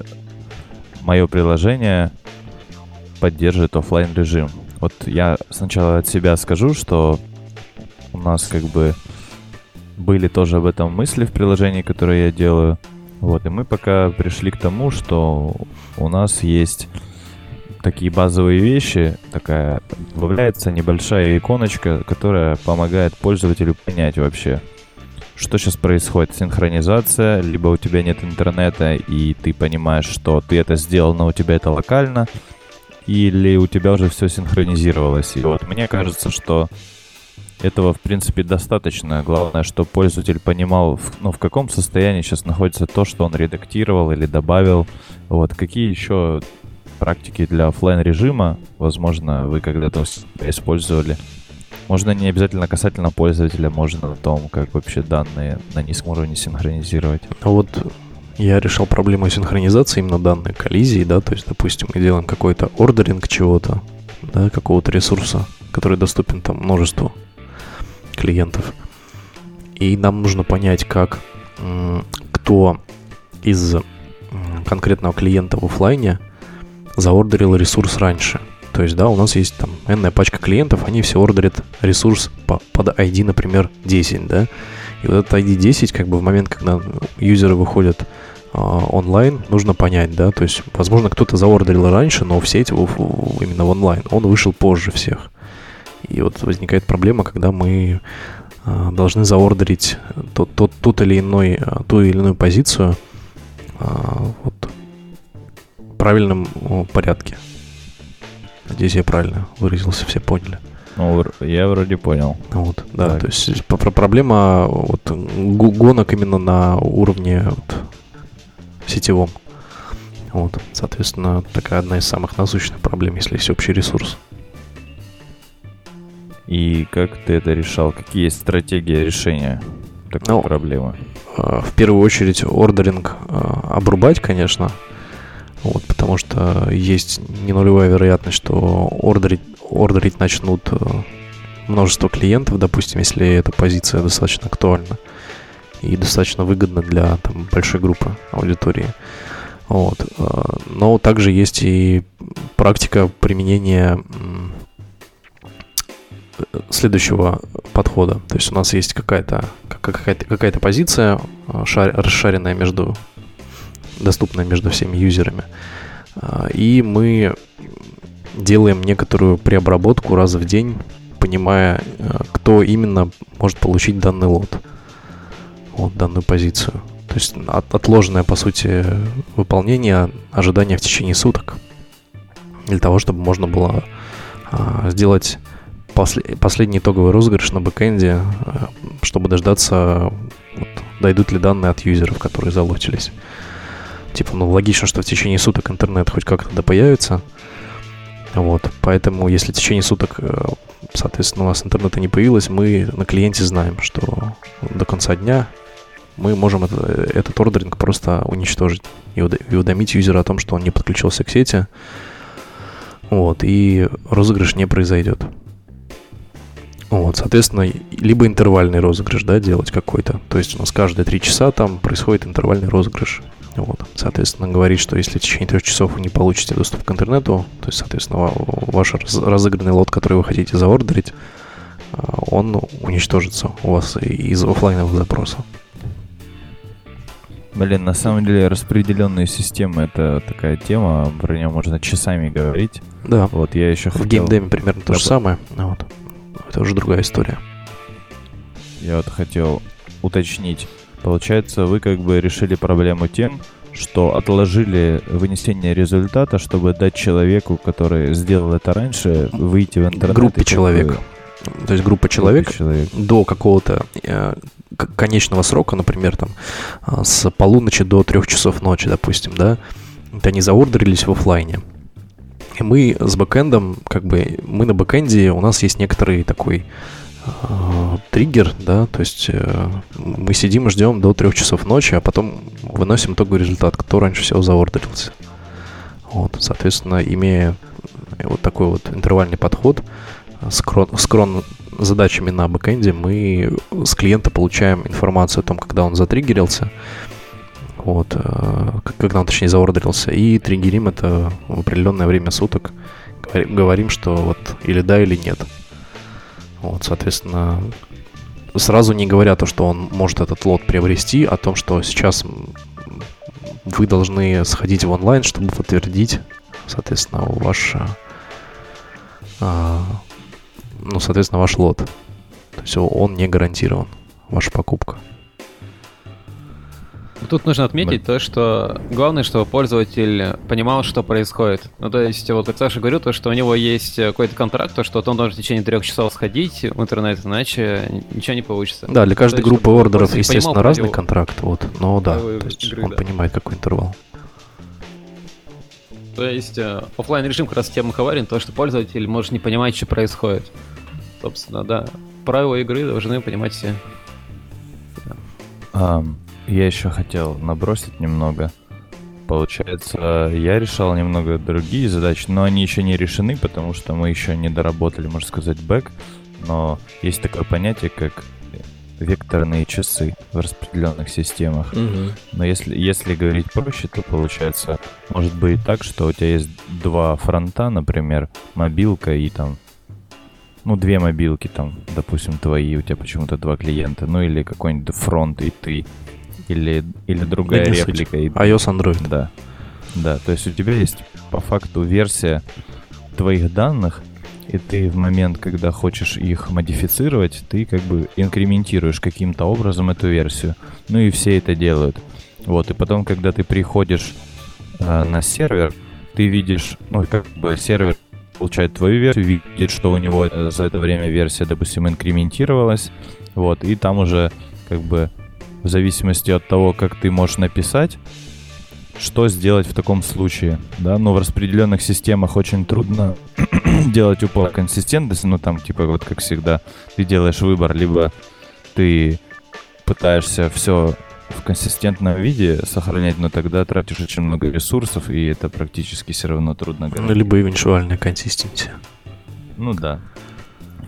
мое приложение поддерживает офлайн режим? Вот я сначала от себя скажу, что у нас как бы были тоже об этом мысли в приложении, которое я делаю. Вот, и мы пока пришли к тому, что у нас есть такие базовые вещи, такая добавляется небольшая иконочка, которая помогает пользователю понять вообще, что сейчас происходит. Синхронизация, либо у тебя нет интернета, и ты понимаешь, что ты это сделал, но у тебя это локально, или у тебя уже все синхронизировалось. И вот мне кажется, что этого, в принципе, достаточно. Главное, чтобы пользователь понимал, ну, в каком состоянии сейчас находится то, что он редактировал или добавил. Вот какие еще практики для офлайн режима, возможно, вы когда-то использовали. Можно не обязательно касательно пользователя, можно о том, как вообще данные на низком уровне синхронизировать. А вот я решал проблему синхронизации именно данной коллизии, да, то есть, допустим, мы делаем какой-то ордеринг чего-то, да, какого-то ресурса, который доступен там множеству клиентов. И нам нужно понять, как кто из конкретного клиента в офлайне заордерил ресурс раньше. То есть, да, у нас есть там энная пачка клиентов, они все ордерят ресурс по, под ID, например, 10, да. И вот этот ID 10, как бы в момент, когда юзеры выходят э, онлайн, нужно понять, да, то есть, возможно, кто-то заордерил раньше, но в сеть именно в онлайн, он вышел позже всех. И вот возникает проблема, когда мы а, должны заордерить тот, тот, тот или иной, а, ту или иную позицию а, вот, в правильном порядке. Надеюсь, я правильно выразился, все поняли. Ну, я вроде понял. Вот, да, так. то есть проблема вот, гонок именно на уровне вот, сетевом. Вот, соответственно, такая одна из самых насущных проблем, если есть общий ресурс. И как ты это решал? Какие есть стратегии решения такой ну, проблемы? А, в первую очередь ордеринг а, обрубать, конечно. Вот, потому что есть не нулевая вероятность, что ордерить, ордерить начнут а, множество клиентов, допустим, если эта позиция достаточно актуальна и достаточно выгодна для там, большой группы аудитории. Вот. Но также есть и практика применения следующего подхода. То есть у нас есть какая-то какая-то, какая-то позиция а, шар, расшаренная между доступная между всеми юзерами. А, и мы делаем некоторую преобработку раз в день, понимая, а, кто именно может получить данный лот, вот данную позицию. То есть от, отложенное, по сути, выполнение ожидания в течение суток. Для того, чтобы можно было сделать после, последний итоговый розыгрыш на бэкэнде, э, чтобы дождаться, вот, дойдут ли данные от юзеров, которые залотились. Типа, ну, логично, что в течение суток интернет хоть как-то да появится. Вот, поэтому, если в течение суток, э, соответственно, у нас интернета не появилось, мы на клиенте знаем, что до конца дня мы можем это, этот ордеринг просто уничтожить и уведомить юзера о том, что он не подключился к сети, вот, и розыгрыш не произойдет. Вот, соответственно, либо интервальный розыгрыш, да, делать какой-то. То есть у нас каждые три часа там происходит интервальный розыгрыш. Вот, соответственно, говорит, что если в течение трех часов вы не получите доступ к интернету, то есть, соответственно, ваш разыгранный лот, который вы хотите заордерить, а, он уничтожится у вас из офлайновых запросов. Блин, на самом деле распределенные системы это такая тема, про нее можно часами говорить. Да. Вот я еще В хотел... геймдеме примерно то же самое. Вот это уже другая история. Я вот хотел уточнить. Получается, вы как бы решили проблему тем, что отложили вынесение результата, чтобы дать человеку, который сделал это раньше, выйти в интернет. Группе человек. То есть группа человек, человек. до какого-то э, конечного срока, например, там э, с полуночи до трех часов ночи, допустим, да, это они заордерились в офлайне. Мы с бэкэндом, как бы, мы на бэкэнде, у нас есть некоторый такой э, триггер, да, то есть э, мы сидим и ждем до трех часов ночи, а потом выносим итоговый результат, кто раньше всего заордерился. Вот, соответственно, имея вот такой вот интервальный подход с крон задачами на бэкэнде, мы с клиента получаем информацию о том, когда он затриггерился, вот, э, когда он, точнее, заордерился, и триггерим это в определенное время суток, говорим, что вот или да, или нет. Вот, соответственно, сразу не говоря то, что он может этот лот приобрести, о том, что сейчас вы должны сходить в онлайн, чтобы подтвердить, соответственно, ваш, а, ну, соответственно, ваш лот. То есть он не гарантирован, ваша покупка. Тут нужно отметить то, что главное, чтобы пользователь понимал, что происходит. Ну, то есть, вот как Саша говорил, то, что у него есть какой-то контракт, то, что он должен в течение трех часов сходить в интернет, иначе ничего не получится. Да, для каждой есть, группы ордеров, естественно, понимал, разный контракт, вот. Но да, то есть игры, он да. понимает, какой интервал. То есть э, офлайн режим как раз тем коварен, то, что пользователь может не понимать, что происходит. Собственно, да. Правила игры должны понимать все. Um, я еще хотел набросить немного. Получается, я решал немного другие задачи, но они еще не решены, потому что мы еще не доработали, можно сказать, бэк. Но есть такое понятие, как векторные часы в распределенных системах. Угу. Но если, если говорить проще, то получается, может быть так, что у тебя есть два фронта, например, мобилка и там, ну, две мобилки там, допустим, твои, у тебя почему-то два клиента, ну или какой-нибудь фронт и ты или, или другая да реплика. Суть. iOS Android. Да. Да, то есть у тебя есть по факту версия твоих данных, и ты в момент, когда хочешь их модифицировать, ты как бы инкрементируешь каким-то образом эту версию. Ну и все это делают. Вот, и потом, когда ты приходишь э, на сервер, ты видишь, ну, как бы сервер получает твою версию, видит, что у него за это время версия, допустим, инкрементировалась, вот, и там уже как бы в зависимости от того, как ты можешь написать, что сделать в таком случае, да, но в распределенных системах очень трудно делать упор консистентности, ну там типа вот как всегда ты делаешь выбор, либо ты пытаешься все в консистентном виде сохранять, но тогда тратишь очень много ресурсов, и это практически все равно трудно. Ну, либо эвенчуальная консистенция. Ну да.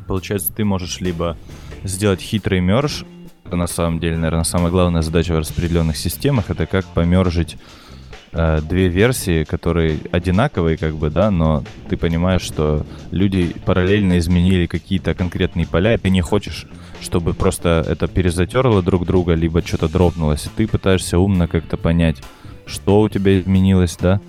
Получается, ты можешь либо сделать хитрый мерж, это на самом деле, наверное, самая главная задача в распределенных системах, это как помержить э, две версии, которые одинаковые, как бы, да, но ты понимаешь, что люди параллельно изменили какие-то конкретные поля, и ты не хочешь, чтобы просто это перезатерло друг друга, либо что-то дропнулось, и ты пытаешься умно как-то понять, что у тебя изменилось, да,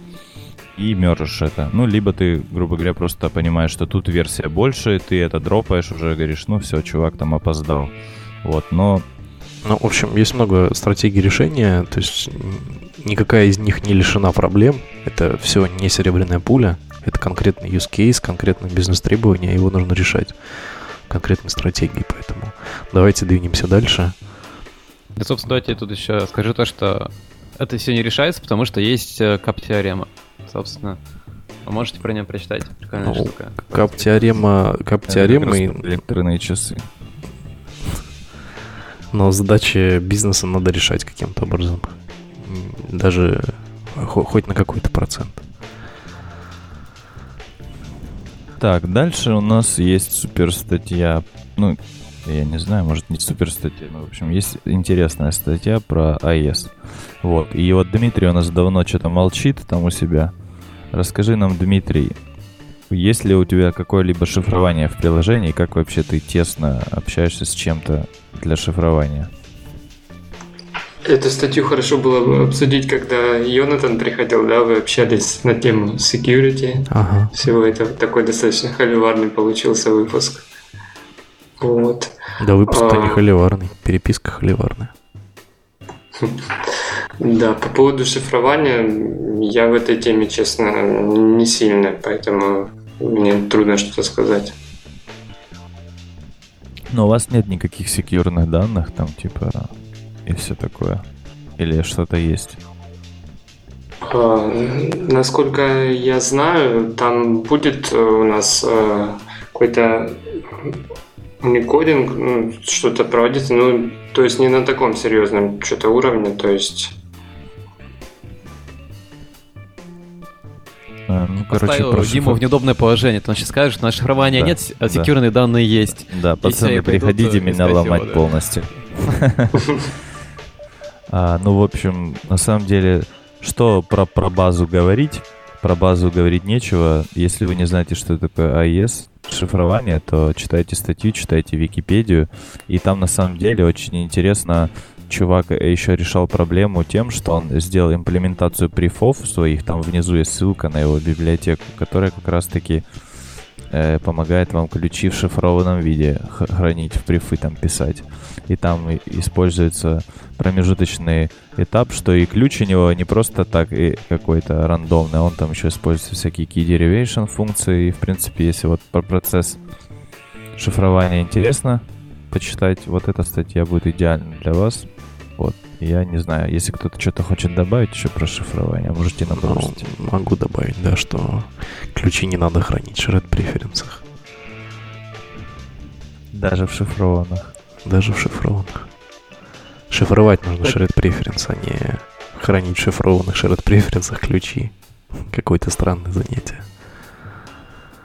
и мержишь это. Ну, либо ты, грубо говоря, просто понимаешь, что тут версия больше, ты это дропаешь, уже говоришь, ну все, чувак там опоздал. Вот, но... Ну, в общем, есть много стратегий решения, то есть никакая из них не лишена проблем. Это все не серебряная пуля, это конкретный use case, конкретное бизнес-требование, его нужно решать конкретной стратегией, поэтому давайте двинемся дальше. Да, собственно, давайте я тут еще скажу то, что это все не решается, потому что есть э, кап-теорема. Собственно, вы можете про нее прочитать. Прикольная ну, штука. Кап-теорема... Кап-теорема... Электронные часы но задачи бизнеса надо решать каким-то образом. Даже хоть на какой-то процент. Так, дальше у нас есть супер статья. Ну, я не знаю, может не супер статья, но в общем есть интересная статья про iOS. Вот. И вот Дмитрий у нас давно что-то молчит там у себя. Расскажи нам, Дмитрий, есть ли у тебя какое-либо шифрование в приложении, как вообще ты тесно общаешься с чем-то для шифрования? Эту статью хорошо было бы обсудить, когда Йонатан приходил, да, вы общались на тему security. Ага. Всего это такой достаточно холиварный получился выпуск. Вот. Да выпуск-то А. не холиварный, переписка холиварная. Да, по поводу шифрования, я в этой теме, честно, не сильно, поэтому мне трудно что-то сказать. Но у вас нет никаких секьюрных данных, там типа и все такое. Или что-то есть? А, Насколько я знаю, там будет э, у нас э, какой-то уникодинг, ну, что-то проводиться, ну, то есть не на таком серьезном что-то уровне, то есть А, ну, короче, Поставил про Диму в неудобное положение. Ты сейчас скажешь, на шифрование Да, нет, а да. секьюрные данные есть. Да, пацаны, приходите меня ломать да. полностью. А, ну, в общем, на самом деле, что про, про базу говорить? Про базу говорить нечего. Если вы не знаете, что такое AES, шифрование, то читайте статью, читайте Википедию. И там, на самом деле, очень интересно, чувак еще решал проблему тем, что он сделал имплементацию прифов своих. Там внизу есть ссылка на его библиотеку, которая как раз-таки э, помогает вам ключи в шифрованном виде хранить, в прифы там писать. И там используется промежуточный этап, что и ключ у него не просто так и какой-то рандомный, он там еще использует всякие key derivation функции. И, в принципе, если вот про процесс шифрования интересно почитать, вот эта статья будет идеальна для вас. Вот. Я не знаю, если кто-то что-то хочет добавить еще про шифрование, можете Ну, набросить. могу добавить, да, что ключи не надо хранить в shared преференсах. Даже в шифрованных. Даже в шифрованных. Шифровать нужно shared преференс, а не хранить в шифрованных shared преференсах ключи. Какое-то странное занятие.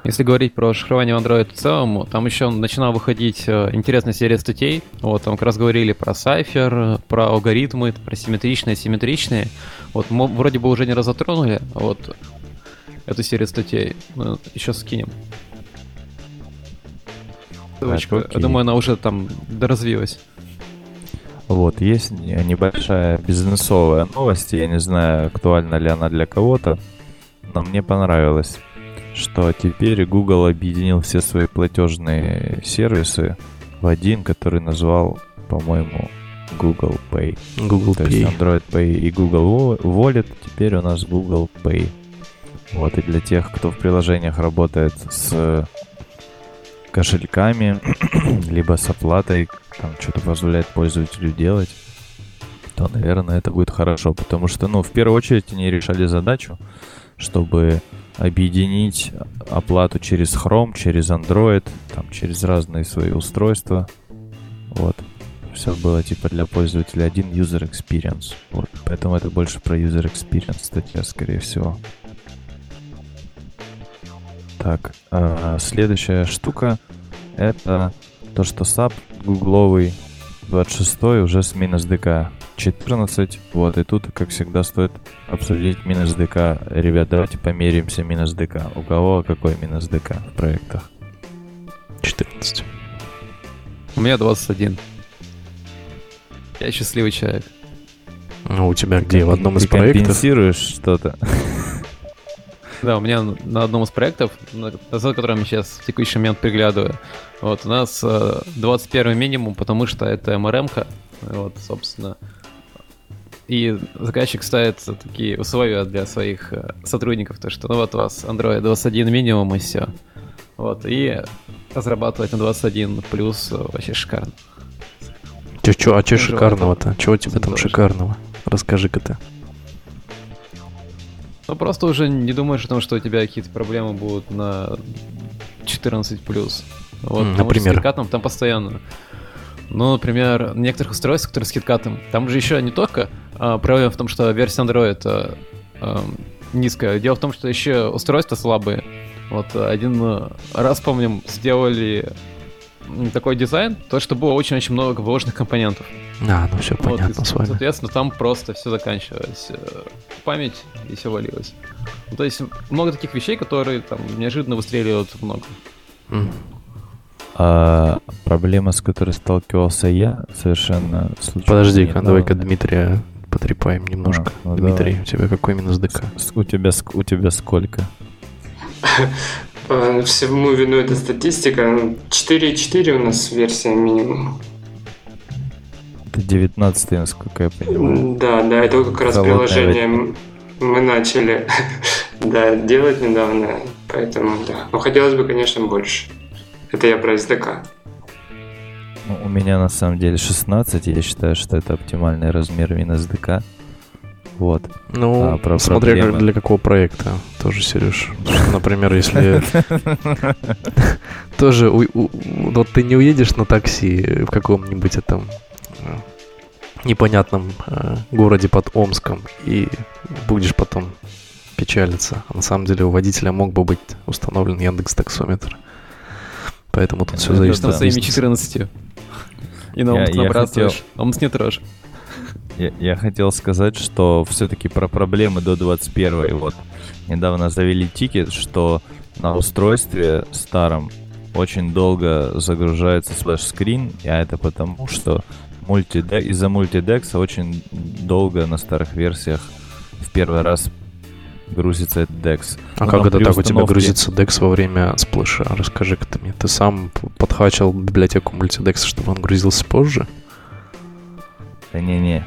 Если говорить про шифрование в Android в целом, там еще начинала выходить э, интересная серия статей. Вот, там как раз говорили про сайфер, про алгоритмы, про симметричные, асимметричные. Вот, мо- вроде бы уже не раз затронули, вот, эту серию статей. Ну, еще скинем. Ссылочку. Я думаю, она уже там доразвилась. Вот, есть не- небольшая бизнесовая новость, я не знаю, актуальна ли она для кого-то, но мне понравилось, что теперь Google объединил все свои платежные сервисы в один, который назвал, по-моему, Google Pay. Google То есть Pay. Android Pay и Google Wa- Wallet теперь у нас Google Pay. Вот, и для тех, кто в приложениях работает с кошельками, либо с оплатой, там что-то позволяет пользователю делать, то, наверное, это будет хорошо, потому что, ну, в первую очередь они решали задачу, чтобы объединить оплату через Chrome, через Android, там, через разные свои устройства. Вот. Все было типа для пользователя один user experience. Вот. Поэтому это больше про user experience статья, скорее всего. Так, а, следующая штука это то, что SAP гугловый 26 уже с минус ДК 14. Вот, и тут, как всегда, стоит обсудить минус ДК. Ребят, давайте померимся минус ДК. У кого какой минус ДК в проектах? 14. У меня 21. Я счастливый человек. Ну, у тебя где? В одном из Ты проектов? компенсируешь что-то? Да, у меня на одном из проектов, за которым я сейчас в текущий момент приглядываю, вот у нас э, 21 минимум, потому что это МРМ-ка, вот, собственно. И заказчик ставит такие условия для своих э, сотрудников, то что ну вот у вас Android 21 минимум и все. Вот, и разрабатывать на 21 плюс э, вообще шикарно. Чё, чё, а чё шикарного-то? Чего у тебя там шикарного? Расскажи-ка ты. Ну просто уже не думаешь о том, что у тебя какие-то проблемы будут на 14 плюс. Вот, например? с KitKat там постоянно. Ну, например, на некоторых устройствах, которые с KitKat, там же еще не только а, проблема в том, что версия Android а, ам, низкая. Дело в том, что еще устройства слабые. Вот один раз, помним, сделали такой дизайн, то, что было очень-очень много вложенных компонентов. А, ну все понятно вот, и, с вами. Соответственно, там просто все заканчивалось. Э, память и все валилось. Ну, то есть много таких вещей, которые там неожиданно выстреливают много. Mm. А проблема, с которой сталкивался я, совершенно случайно. Подожди-ка, давай-ка Дмитрия потрепаем немножко. А, ну Дмитрий, давай. у тебя какой минус ДК? У тебя, у тебя сколько? Всему вину эта статистика. 4.4 у нас версия минимум. Это 19 насколько я понимаю. Да, да, это как раз Холодная приложение мы начали да, делать недавно, поэтому да. Но хотелось бы, конечно, больше. Это я про SDK. Ну, у меня на самом деле 16, я считаю, что это оптимальный размер именно SDK. Вот. Ну, а, про смотря проблемы. для какого проекта тоже, Сереж. Например, если... Тоже, вот ты не уедешь на такси в каком-нибудь этом э, непонятном э, городе под Омском и будешь потом печалиться. А на самом деле у водителя мог бы быть установлен Яндекс таксометр. Поэтому тут все зависит от с вами 14. И на Омск набрасываешь. Омск не трожь. Я, я хотел сказать, что все-таки про проблемы до 21 вот. Недавно завели тикет, что на устройстве старом очень долго загружается splash screen, а это потому, что multide... из-за multidex а очень долго на старых версиях в первый раз грузится этот DEX. А ну, как это так у тебя грузится DEX во время сплэша? Расскажи-ка ты мне. Ты сам подхвачивал библиотеку мультидекса, чтобы он грузился позже? Да не-не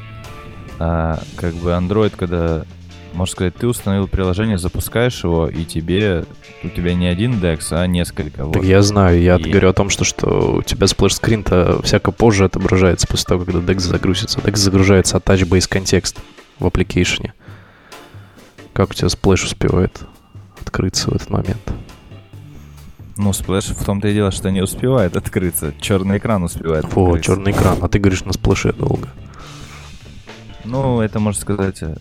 а, как бы Android, когда, можно сказать, ты установил приложение, запускаешь его, и тебе, у тебя не один DeX, а несколько. Вот. я знаю, я и... говорю о том, что, что у тебя сплэш-скрин-то всяко позже отображается после того, когда DeX загрузится. DeX загружается от Touchbase контекст в application е. Как у тебя splash успевает открыться в этот момент? Ну, splash в том-то и дело, что не успевает открыться. Черный экран успевает. О, черный экран. А ты говоришь на splash е долго. Ну, это можно сказать... Э,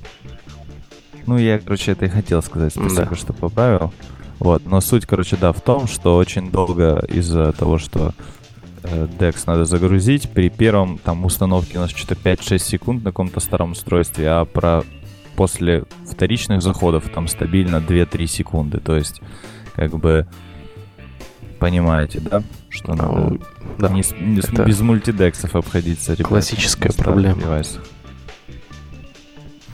ну, я, короче, это и хотел сказать. Спасибо, да. что поправил. Вот, но суть, короче, да, в том, что очень долго из-за того, что э, DEX надо загрузить, при первом там установке у нас что-то 5-6 секунд на каком-то старом устройстве, а про после вторичных заходов там стабильно 2-3 секунды. То есть, как бы, понимаете, да? Что ну, надо да. не, не, без мультидексов обходиться. Ребята, классическая проблема. Девайсах.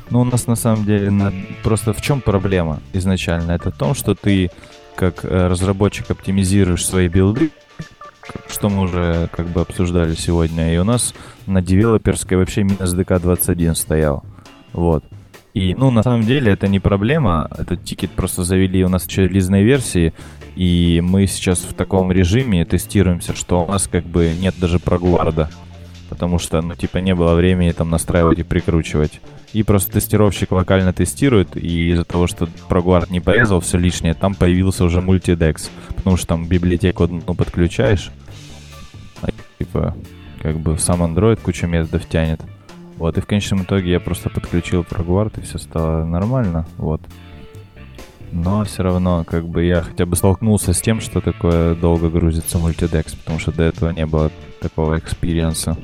Ну, у нас на самом деле на... просто в чем проблема изначально? Это в том, что ты как э, разработчик оптимизируешь свои билды, что мы уже как бы обсуждали сегодня, и у нас на девелоперской вообще минус DK21 стоял. Вот. И, ну, на самом деле это не проблема. Этот тикет просто завели у нас в релизной версии, и мы сейчас в таком режиме тестируемся, что у нас как бы нет даже прогварда потому что, ну, типа, не было времени там настраивать и прикручивать. И просто тестировщик локально тестирует, и из-за того, что прогуард не порезал все лишнее, там появился уже мультидекс, потому что там библиотеку одну подключаешь, а, типа, как бы сам Android кучу методов тянет. Вот, и в конечном итоге я просто подключил ProGuard, и все стало нормально, вот. Но все равно, как бы я хотя бы столкнулся с тем, что такое долго грузится multidex, потому что до этого не было такого experience а.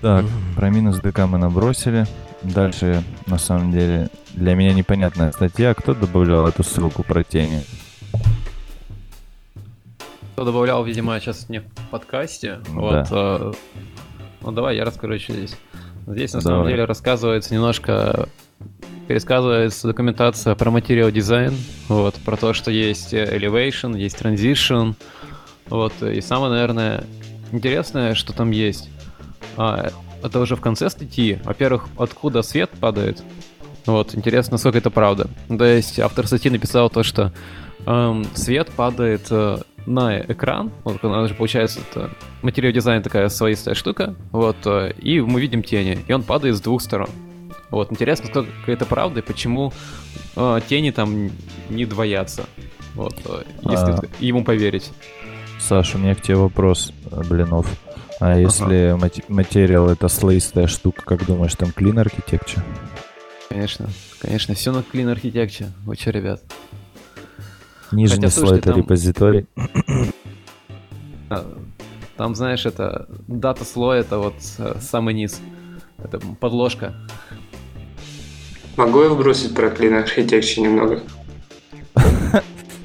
Так, про min SDK мы набросили. Дальше, на самом деле, для меня непонятная статья. Кто добавлял эту ссылку про тени? Кто добавлял, видимо, сейчас не в подкасте. Да. Вот, э, ну давай я расскажу еще здесь. Здесь на давай. самом деле рассказывается немножко пересказывается документация про материал дизайн, вот, про то, что есть elevation, есть transition, вот, и самое, наверное, интересное, что там есть, а, это уже в конце статьи. Во-первых, откуда свет падает. Вот, интересно, насколько это правда. То есть автор статьи написал то, что эм, свет падает э, на экран. Вот, она же получается, это материал дизайн такая своистая штука. Вот, э, и мы видим тени. И он падает с двух сторон. Вот, интересно, насколько это правда и почему э, тени там не двоятся. Вот, э, если а... ему поверить. Саша, у меня к тебе вопрос, э, Блинов. А если ага. материал это слоистая штука, как думаешь, там клин архитектура? Конечно, конечно, все на Clean Architecture. Вы что, ребят? Нижний Хотя, слой слушайте, это там- репозиторий. А, Там, знаешь, это дата слой, это вот самый низ. Это подложка. Могу я вбросить про Clean Architecture немного?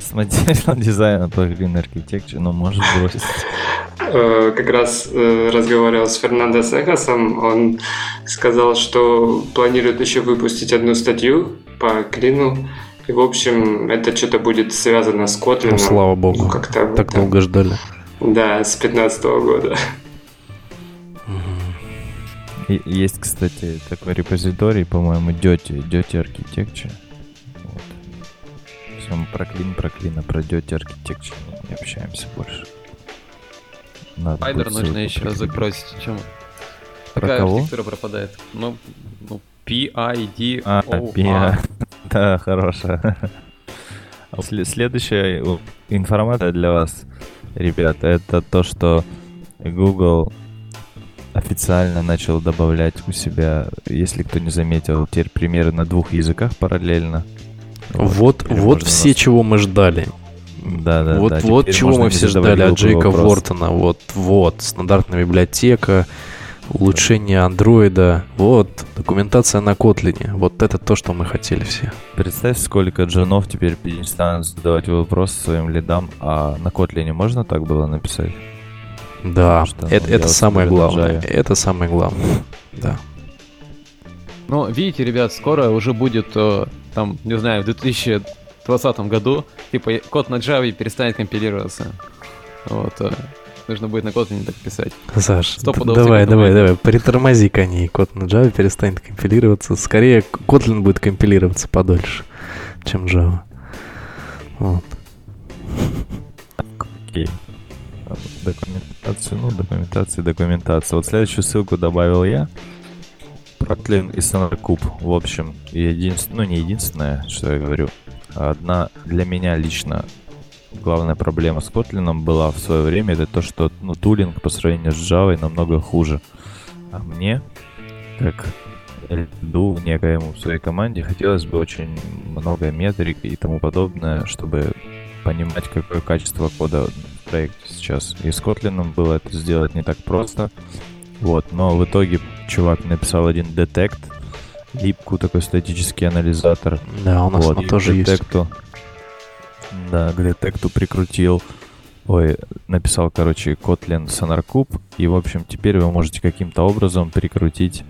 С материал дизайна по Green Architecture, но может бросить. Э, Как раз э, разговаривал с Фернандо Сехасом, он сказал, что планирует еще выпустить одну статью по клину, и, в общем, это что-то будет связано с Kotlin. Ну, слава богу. Как-то вот Так так. долго ждали. Да, с 15 года. И есть, кстати, такой репозиторий, по-моему, Dirty, Dirty Architecture. Вот. Все мы про клин, про клин, а про Dirty Architecture не общаемся больше. Надо Пайдер нужно еще прикрепить. закросить. Чем? Про Такая кого? архитектура пропадает. Ну, ну, P-I-D-O-R. А, пи- Да, хорошая. А сле- Следующая информация для вас, ребята, это то, что Google официально начал добавлять у себя, если кто не заметил, теперь примеры на двух языках параллельно. Вот, вот все, нас- чего мы ждали. Да, да, вот да, вот теперь чего мы все ждали от глупый Джейка вопрос. Вортона. Вот, вот, стандартная библиотека, улучшение андроида, вот, документация на Котлине. Вот это то, что мы хотели все. Представь, сколько джунов теперь перестанут задавать вопросы своим лидам, а на Котлине можно так было написать? Да, что, ну, это, это делать самое главное. Это самое главное. Да. Ну, видите, ребят, скоро уже будет, э, там, не знаю, в 2020 году, типа, код на Java перестанет компилироваться. Вот, э, нужно будет на Kotlin так писать. Саш, давай, давай, давай, притормози коней. Код на Java перестанет компилироваться. Скорее, Kotlin будет компилироваться подольше, чем Java. Вот. Окей. Документацию, ну, документация, документация. Вот следующую ссылку добавил я. Проклин и Сонаркуб. В общем, единственное, ну не единственное, что я говорю. Одна для меня лично главная проблема с Kotlin была в свое время, это то, что ну, тулинг по сравнению с Java намного хуже. А мне, как льду некоему в своей команде, хотелось бы очень много метрик и тому подобное, чтобы понимать, какое качество кода в проекте сейчас. И с Kotlin было это сделать не так просто. Вот, но в итоге чувак написал один детект, липку, такой статический анализатор. Да, у нас вот, оно и тоже к есть. детекту, Да, к детекту прикрутил. Ой, написал, короче, Kotlin SonarCube. И, в общем, теперь вы можете каким-то образом прикрутить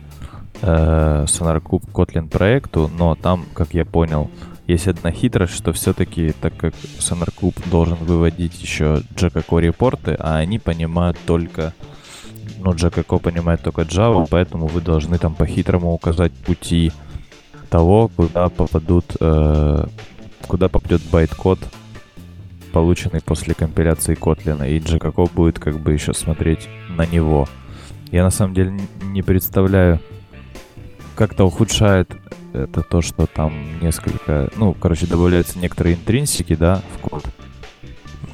э, к Kotlin проекту, но там, как я понял, есть одна хитрость, что все-таки, так как SonarCube должен выводить еще JKCO репорты, а они понимают только, ну, JaCoCo понимает только Java, поэтому вы должны там по-хитрому указать пути того, куда попадут, э, куда попадет байт-код, полученный после компиляции Kotlin, и JaCoCo будет как бы еще смотреть на него. Я на самом деле не представляю, как-то ухудшает это то, что там несколько, ну, короче, добавляются некоторые intrinsic и, да, в код.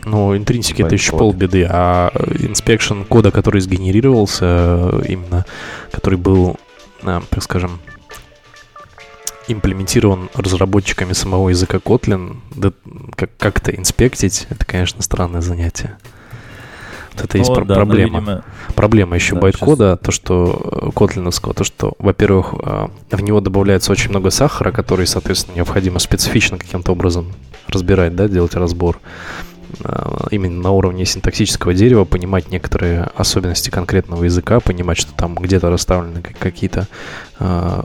Ну, intrinsic и это еще полбеды, а inspection кода, который сгенерировался, э, именно, который был, э, так скажем, имплементирован разработчиками самого языка Kotlin, да, как- как-то inspect ить, это, конечно, странное занятие. Вот это есть Ну, про- да, но, проблема. видимо, Проблема еще Да, байткода, то, что котлиновского, то, что, во-первых, э, в него добавляется очень много сахара, который, соответственно, необходимо специфично каким-то образом разбирать, да, делать разбор. Э, Именно на уровне синтаксического дерева понимать некоторые особенности конкретного языка, понимать, что там где-то расставлены как- какие-то э,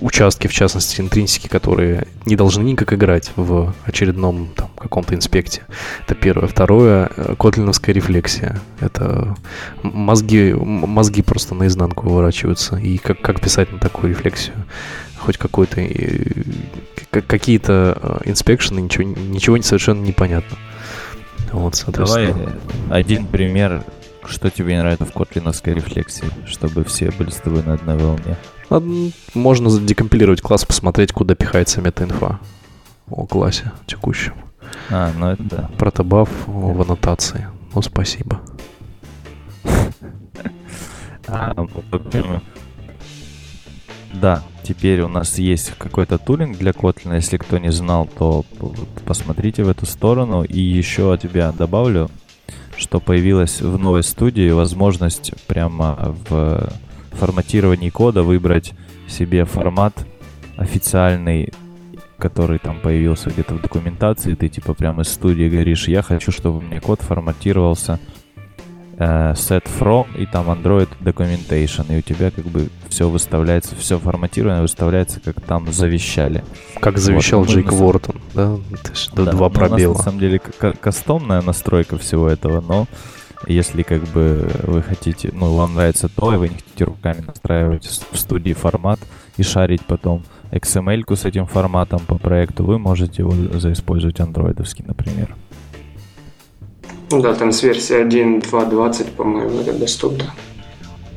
участки, в частности, интринсики, которые не должны никак играть в очередном там, каком-то инспекте. Это первое. Второе, э, котлиновская рефлексия. Это мозги, мозги просто наизнанку выворачиваются. И как, как писать на такую рефлексию? Хоть какой-то... Какие-то инспекшены, ничего, ничего совершенно непонятно. Вот, давай соответственно. э, один пример, что тебе не нравится в котлиновской рефлексии, чтобы все были с тобой на одной волне. Ладно, Можно декомпилировать класс, посмотреть, куда пихается метаинфа о классе текущем. А, ну это да. Протобаф в аннотации. Ну, спасибо. А, Да, теперь у нас есть какой-то тулинг для Kotlin. Если кто не знал, то посмотрите в эту сторону. И еще от тебя добавлю, что появилась в новой студии возможность прямо в форматировании кода выбрать себе формат официальный, который там появился где-то в документации. Ты типа прямо из студии говоришь, я хочу, чтобы меня код форматировался set from и там Android documentation, и у тебя как бы все выставляется, все форматировано выставляется, как там завещали. Как завещал вот, Джейк Вортон, да? Да, два пробела. У нас, на самом деле кастомная настройка всего этого, но если как бы вы хотите, ну, вам нравится то, и вы не хотите руками настраивать в студии формат и шарить потом XML-ку с этим форматом по проекту, вы можете его заиспользовать андроидовский, например. Ну да, там с версии 1.2.20, по-моему, это доступно.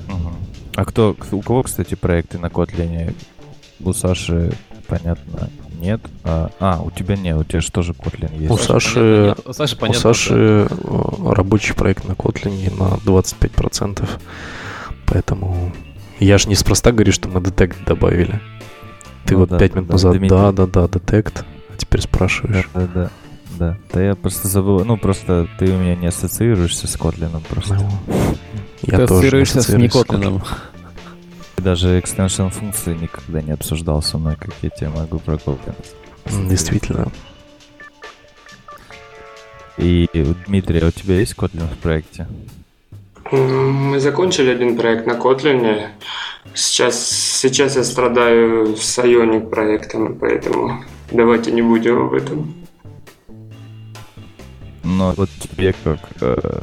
Угу. А кто, у кого, кстати, проекты на Kotlin? У Саши, понятно, нет. А, а, у тебя нет, у тебя же тоже Kotlin есть. У Саши, у Саши, понятно, у Саши да. рабочий проект на Kotlin на 25%. Поэтому я же неспроста говорю, что мы детект добавили. Ты ну, вот да, 5 минут да, назад, да, да, да, детект, а теперь спрашиваешь. Да, да, да да. Да я просто забыл, ну просто ты у меня не ассоциируешься с Котлином просто. Ну, я ты тоже ассоциируешься с не Котлином. Даже экстеншн функции никогда не обсуждал со мной, как я тебе могу про Котлин. Действительно. И, Дмитрий, а у тебя есть Kotlin в проекте? Мы закончили один проект на Kotlin. Сейчас, сейчас я страдаю с Ionic проектом, поэтому давайте не будем об этом. Но вот тебе как э,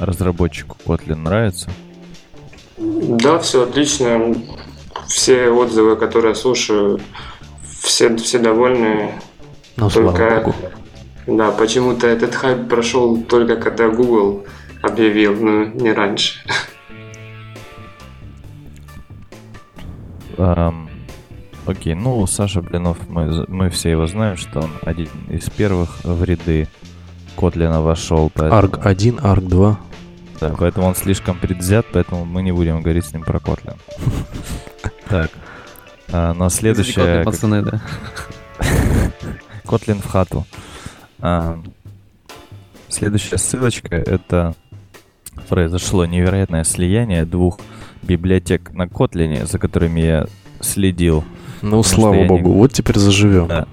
разработчику Kotlin нравится? Да, все отлично. Все отзывы, которые я слушаю, все, все довольны. Ну, только, да, почему-то этот хайп прошел только когда Google объявил, но не раньше. Um, окей, ну, Саша Блинов, мы, мы все его знаем, что он один из первых в ряды Котлина вошел. Поэтому... ARC 1, ARC 2. Да, поэтому он слишком предвзят, поэтому мы не будем говорить с ним про Котлин. Так. А, но следующее... пацаны, да. Котлин в хату. А, следующая ссылочка — это произошло невероятное слияние двух библиотек на Котлине, за которыми я следил. Ну, слава богу, не... вот теперь заживем. Да.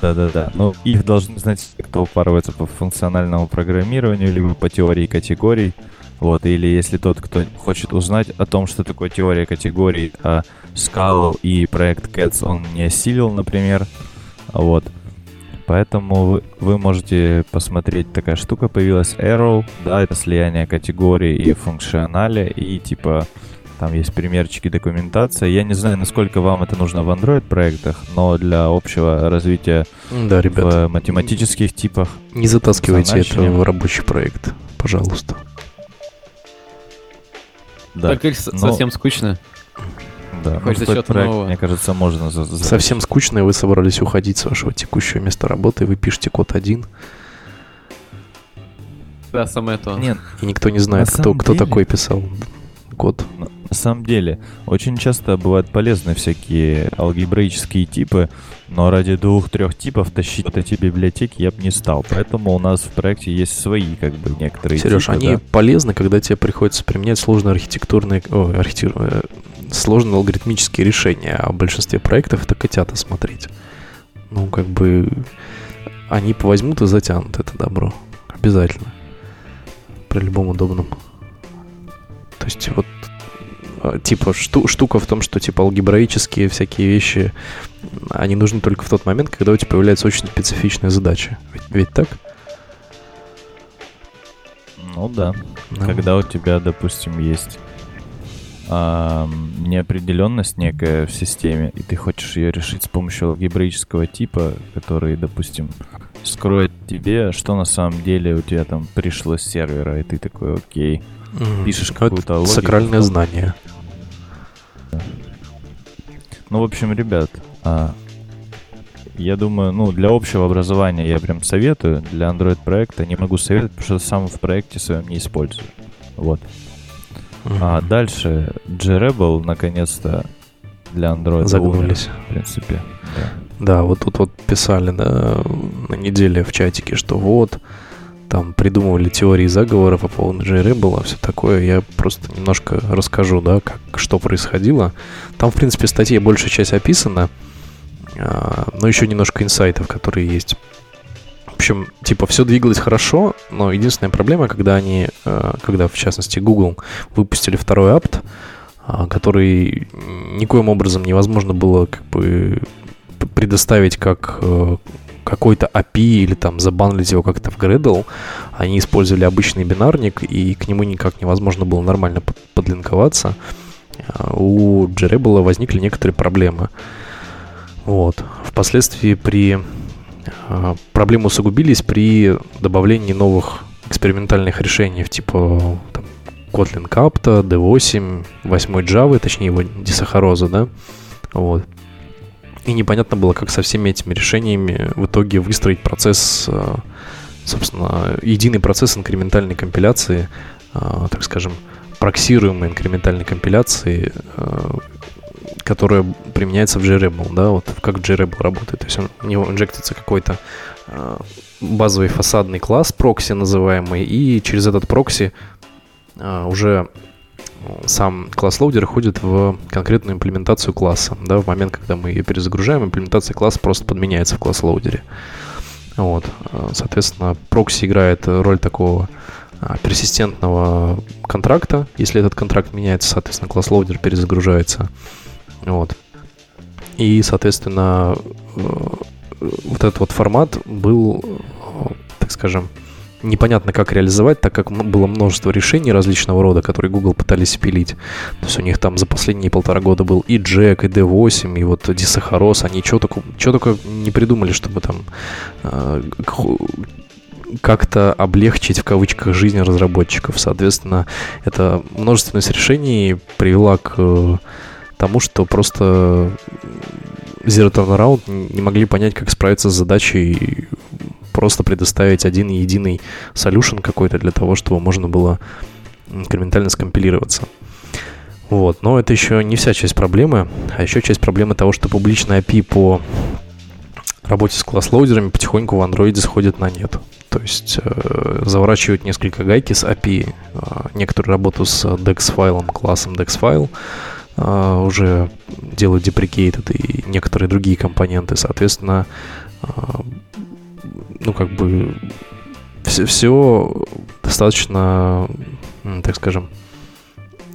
Да-да-да. Ну, их должны знать кто упарывается по функциональному программированию, либо по теории категорий. Вот, или если тот, кто хочет узнать о том, что такое теория категорий, а Scala и проект Cats он не осилил, например. Вот. Поэтому вы, вы можете посмотреть, такая штука появилась, Arrow, да, это слияние категорий и функционали, и типа там есть примерчики документация. Я не знаю, насколько вам это нужно в Android проектах, но для общего развития да, ребят, в математических типах. Не затаскивайте это в рабочий проект, пожалуйста. Да. Так или но... совсем скучно. Да, Хочется ну, проект, нового. мне кажется, можно... За, за... Совсем скучно, и вы собрались уходить с вашего текущего места работы, и вы пишете код один. Да, самое то. Нет. И никто не знает, кто, кто деле... такой писал код. На самом деле, очень часто бывают полезны всякие алгебраические типы, но ради двух-трех типов тащить вот эти библиотеки я бы не стал. Поэтому у нас в проекте есть свои, как бы, некоторые Сереж, типы, они да? полезны, когда тебе приходится применять сложные архитектурные... О, архитектур... Э, сложные алгоритмические решения, а в большинстве проектов это котята смотреть. Ну, как бы... Они возьмут и затянут это добро. Обязательно. При любом удобном то есть вот а, типа шту, штука в том, что типа алгебраические всякие вещи, они нужны только в тот момент, когда у тебя появляется очень специфичная задача. Ведь, ведь так? Ну да. Ну. Когда у тебя, допустим, есть а, неопределенность некая в системе, и ты хочешь ее решить с помощью алгебраического типа, который, допустим, скроет тебе, что на самом деле у тебя там пришло с сервера, и ты такой, окей, Mm. Пишешь какую-то логику. Сакральное знание. Ну, в общем, ребят, а, я думаю, ну, для общего образования я прям советую. Для Android проекта не могу советовать, потому что сам в проекте своем не использую. Вот. Mm-hmm. А дальше JRebel наконец-то для Android Загнулись. умер, в принципе. Да. Да, вот тут вот писали, да, на неделе в чатике, что вот, там придумывали теории заговора по поводу JRebel, а все такое. Я просто немножко расскажу, да, как, что происходило. Там, в принципе, в статье большая часть описана, а, но еще немножко инсайтов, которые есть. В общем, типа, все двигалось хорошо, но единственная проблема, когда они, а, когда, в частности, Google выпустили второй апт, а, который никоим образом невозможно было как бы предоставить как э, какой-то API или там забанлить его как-то в Gradle, они использовали обычный бинарник, и к нему никак невозможно было нормально подлинковаться. А, у JRebel возникли некоторые проблемы. Вот. Впоследствии при а, проблемы усугубились при добавлении новых экспериментальных решений, типа там, Kotlin Capta, D8, 8 Java, точнее его дисахароза, да, вот. И непонятно было, как со всеми этими решениями в итоге выстроить процесс, э, собственно, единый процесс инкрементальной компиляции, э, так скажем, проксируемой инкрементальной компиляции, э, которая применяется в JRebel, да, вот как JRebel работает. То есть он, у него инжектится какой-то базовый фасадный класс, прокси называемый, и через этот прокси уже сам class loader ходит в конкретную имплементацию класса. Да, в момент, когда мы ее перезагружаем, имплементация класса просто подменяется в class loader е. Вот. Соответственно, прокси играет роль такого а, персистентного контракта. Если этот контракт меняется, соответственно, class loader перезагружается. Вот. И, соответственно, э, вот этот вот формат был, так скажем, непонятно, как реализовать, так как было множество решений различного рода, которые Google пытались пилить. То есть у них там за последние полтора года был и Jack, и D8, и вот Дисахарос. Они что только, что только не придумали, чтобы там э, как-то облегчить в кавычках жизнь разработчиков. Соответственно, это множественность решений привела к э, тому, что просто Zero Turnaround не могли понять, как справиться с задачей просто предоставить один единый solution какой-то для того, чтобы можно было инкрементально скомпилироваться. Вот. Но это еще не вся часть проблемы, а еще часть проблемы того, что публичная API по работе с класс-лоудерами потихоньку в Android сходит на нет. То есть э, заворачивают несколько гайки с API, э, некоторую работу с DEX-файлом, классом DEX-файл, э, уже делают deprecated и некоторые другие компоненты. Соответственно, э, ну, как бы, все, все достаточно, так скажем,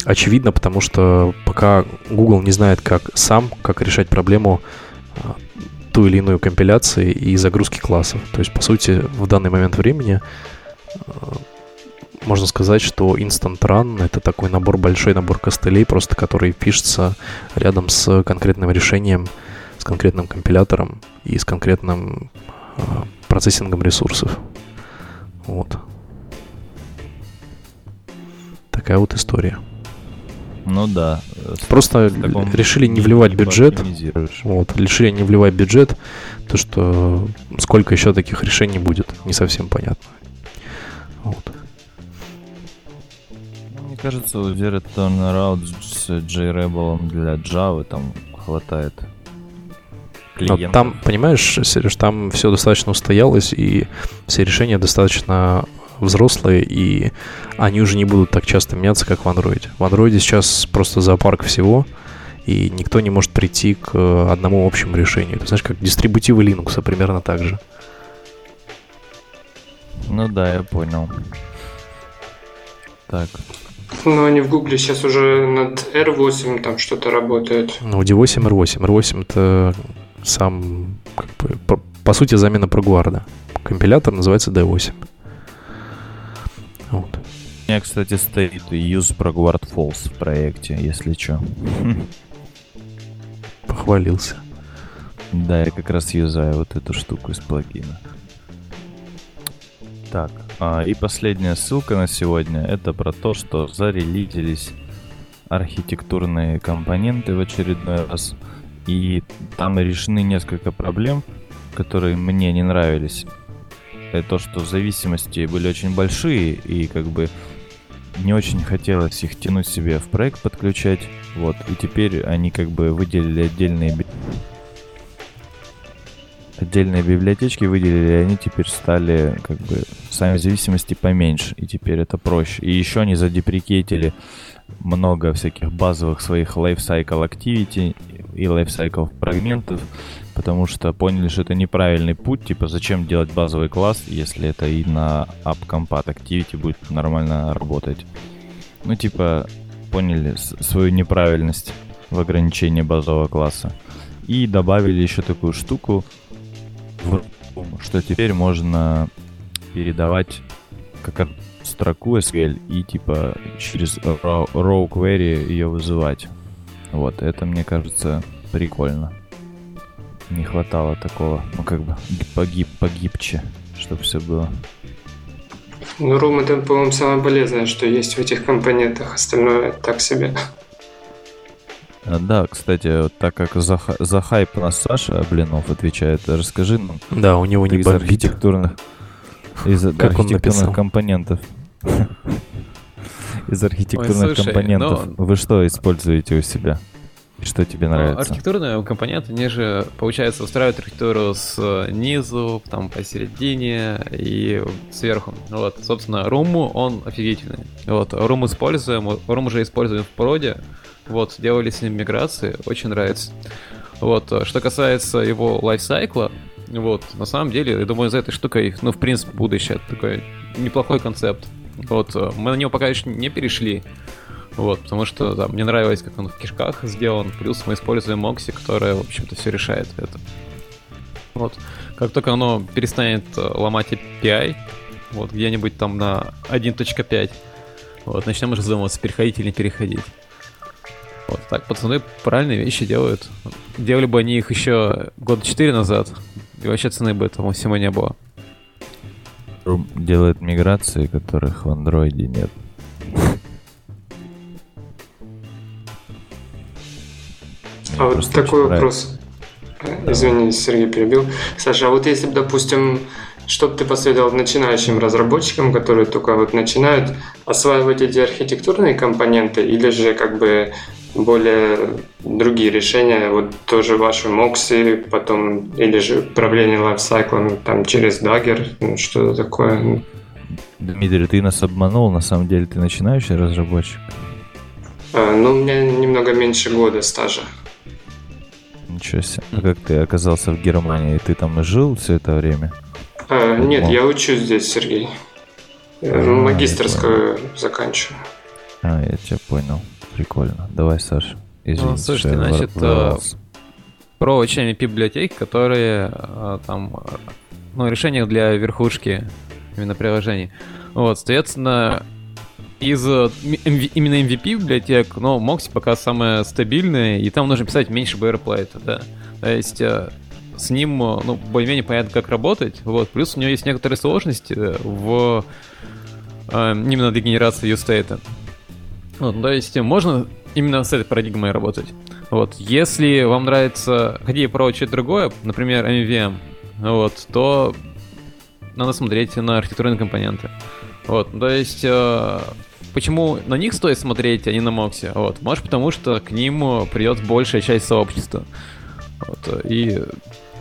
очевидно, потому что пока Google не знает, как сам, как решать проблему а, ту или иную компиляции и загрузки классов. То есть, по сути, в данный момент времени а, можно сказать, что Instant Run — это такой набор, большой набор костылей, просто который пишется рядом с конкретным решением, с конкретным компилятором и с конкретным а, процессингом ресурсов. Вот. Такая вот история. Ну да. Просто решили не вливать бюджет. Вот, решили не вливать бюджет, то что сколько еще таких решений будет, не совсем понятно. Вот. Мне кажется, у Zero Turnaround с JRebel для Java там хватает клиентов. там, понимаешь, Сереж, там все достаточно устоялось, и все решения достаточно взрослые, и они уже не будут так часто меняться, как в Android. В Android сейчас просто зоопарк всего, и никто не может прийти к одному общему решению. Ты знаешь, как дистрибутивы Linux примерно так же. Ну да, я понял. Так. Ну, они в Гугле сейчас уже над R8 там что-то работают. Ну, D8, R8. R8 это сам, как бы, по, по сути, замена прогуарда. Компилятор называется D8. Вот. У меня, кстати, стоит use ProGuard false в проекте, если что. Похвалился. Да, я как раз юзаю вот эту штуку из плагина. Так, а, и последняя ссылка на сегодня, это про то, что зарелизились архитектурные компоненты в очередной раз. И там решены несколько проблем, которые мне не нравились. Это то, что зависимости были очень большие, и как бы не очень хотелось их тянуть себе в проект подключать, вот, и теперь они как бы выделили отдельные отдельные библиотечки выделили, и они теперь стали как бы сами зависимости поменьше, и теперь это проще. И еще они задеприкетили много всяких базовых своих lifecycle activity и lifecycle фрагментов, потому что поняли, что это неправильный путь, типа зачем делать базовый класс, если это и на app compat activity будет нормально работать. Ну, типа, поняли свою неправильность в ограничении базового класса. И добавили еще такую штуку, что теперь можно передавать как строку SQL и типа через raw, raw query ее вызывать. Вот, это мне кажется прикольно. Не хватало такого, ну как бы ги- погиб, погибче, чтобы все было. Ну, Room это, по-моему, самое полезное, что есть в этих компонентах. Остальное так себе. А, да, кстати, вот так как за, за хайп у нас Саша Блинов отвечает, расскажи нам Да, у него не из бомбит. архитектурных, из Как он архитектурных написал? компонентов. Из архитектурных слушай, компонентов. ну- Вы что используете у себя? И Что тебе Ну, нравится? Архитектурные компоненты, они же, получается, устраивают архитектуру с э, там посередине и сверху. Вот, собственно, Room, он офигительный. Вот, Room используем, Room уже используем в проде. Вот, делали с ним миграции, очень нравится. Вот, что касается его лайфсайкла, вот, на самом деле, я думаю, за этой штукой, ну, в принципе, будущее. Такой неплохой концепт. Вот, э, мы на него пока еще не перешли. Вот, потому что да, мне нравилось, как он в кишках сделан. Плюс мы используем Moxie, которая, в общем-то, все решает это. Вот. Как только оно перестанет э, ломать API, вот где-нибудь там на 1.5, вот, начнем уже задумываться, переходить или не переходить. Вот так, пацаны правильные вещи делают. Делали бы они их еще года 4 назад, и вообще цены бы этому всему не было. Делает миграции, которых в андроиде нет. А вот такой вопрос. Э, Извини, Сергей перебил. Саша, а вот если бы, допустим, что бы ты посоветовал начинающим разработчикам, которые только вот начинают осваивать эти архитектурные компоненты, или же как бы более другие решения, вот тоже ваши Мокси, потом, или же управление лайфсайклом там через Dagger, ну, что-то такое. Дмитрий, ты нас обманул, на самом деле ты начинающий разработчик. А, ну, у меня немного меньше года стажа. Ничего себе. А как ты оказался в Германии? Ты там и жил все это время? А, нет, О. я учусь здесь, Сергей. А, Магистерскую заканчиваю. А, я тебя понял. Прикольно. Давай, Саш. Извини, Ну, слушайте, значит, вор- ворвался. про учение библиотек, которые а, там, ну, решения для верхушки именно приложений. Вот, соответственно, из э, м- MV именно MVP библиотек, но Moxie пока самая стабильная, и там нужно писать меньше boilerplate, да. То есть э, с ним, э, ну, более-менее понятно, как работать, вот, плюс у него есть некоторые сложности э, в э, именно для генерации юстейта. Ну, то есть можно именно с этой парадигмой работать. Вот, если вам нравится, хотите пробовать что-то другое, например, MVM, вот, то надо смотреть на архитектурные компоненты. Вот, то есть, э, почему на них стоит смотреть, а не на Моксе? Вот, может потому, что к ним э, придет большая часть сообщества. Вот, и,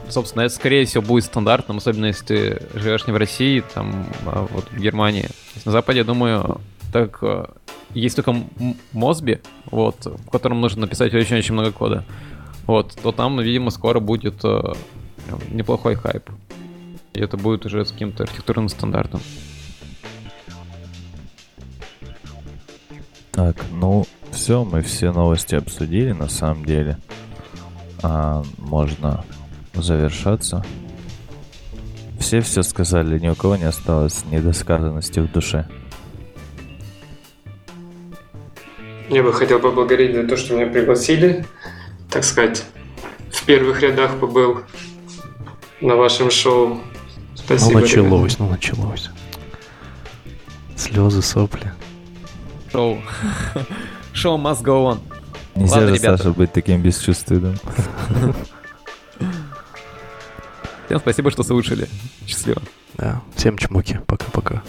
собственно, это, скорее всего, будет стандартным, особенно если ты живешь не в России, там, а вот в Германии. На Западе, я думаю, так э, есть только Мосби, вот, в котором нужно написать очень-очень много кода. Вот, то там, видимо, скоро будет э, неплохой хайп. И это будет уже с каким-то архитектурным стандартом. Так, ну, все, мы все новости обсудили, на самом деле. А, можно завершаться. Все все сказали, ни у кого не осталось недосказанности в душе. Я бы хотел поблагодарить за то, что меня пригласили. Так сказать, в первых рядах побыл на вашем шоу. Ну, Спасибо. ребята. началось, ну, началось. Слезы, сопли. Шоу. Шоу must go on. Нельзя Ладно, же, ребята. Саша, быть таким бесчувственным. Всем спасибо, что слушали. Счастливо. Да. Всем чмоки. Пока-пока.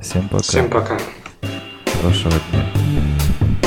Всем пока. Всем пока. Хорошего дня.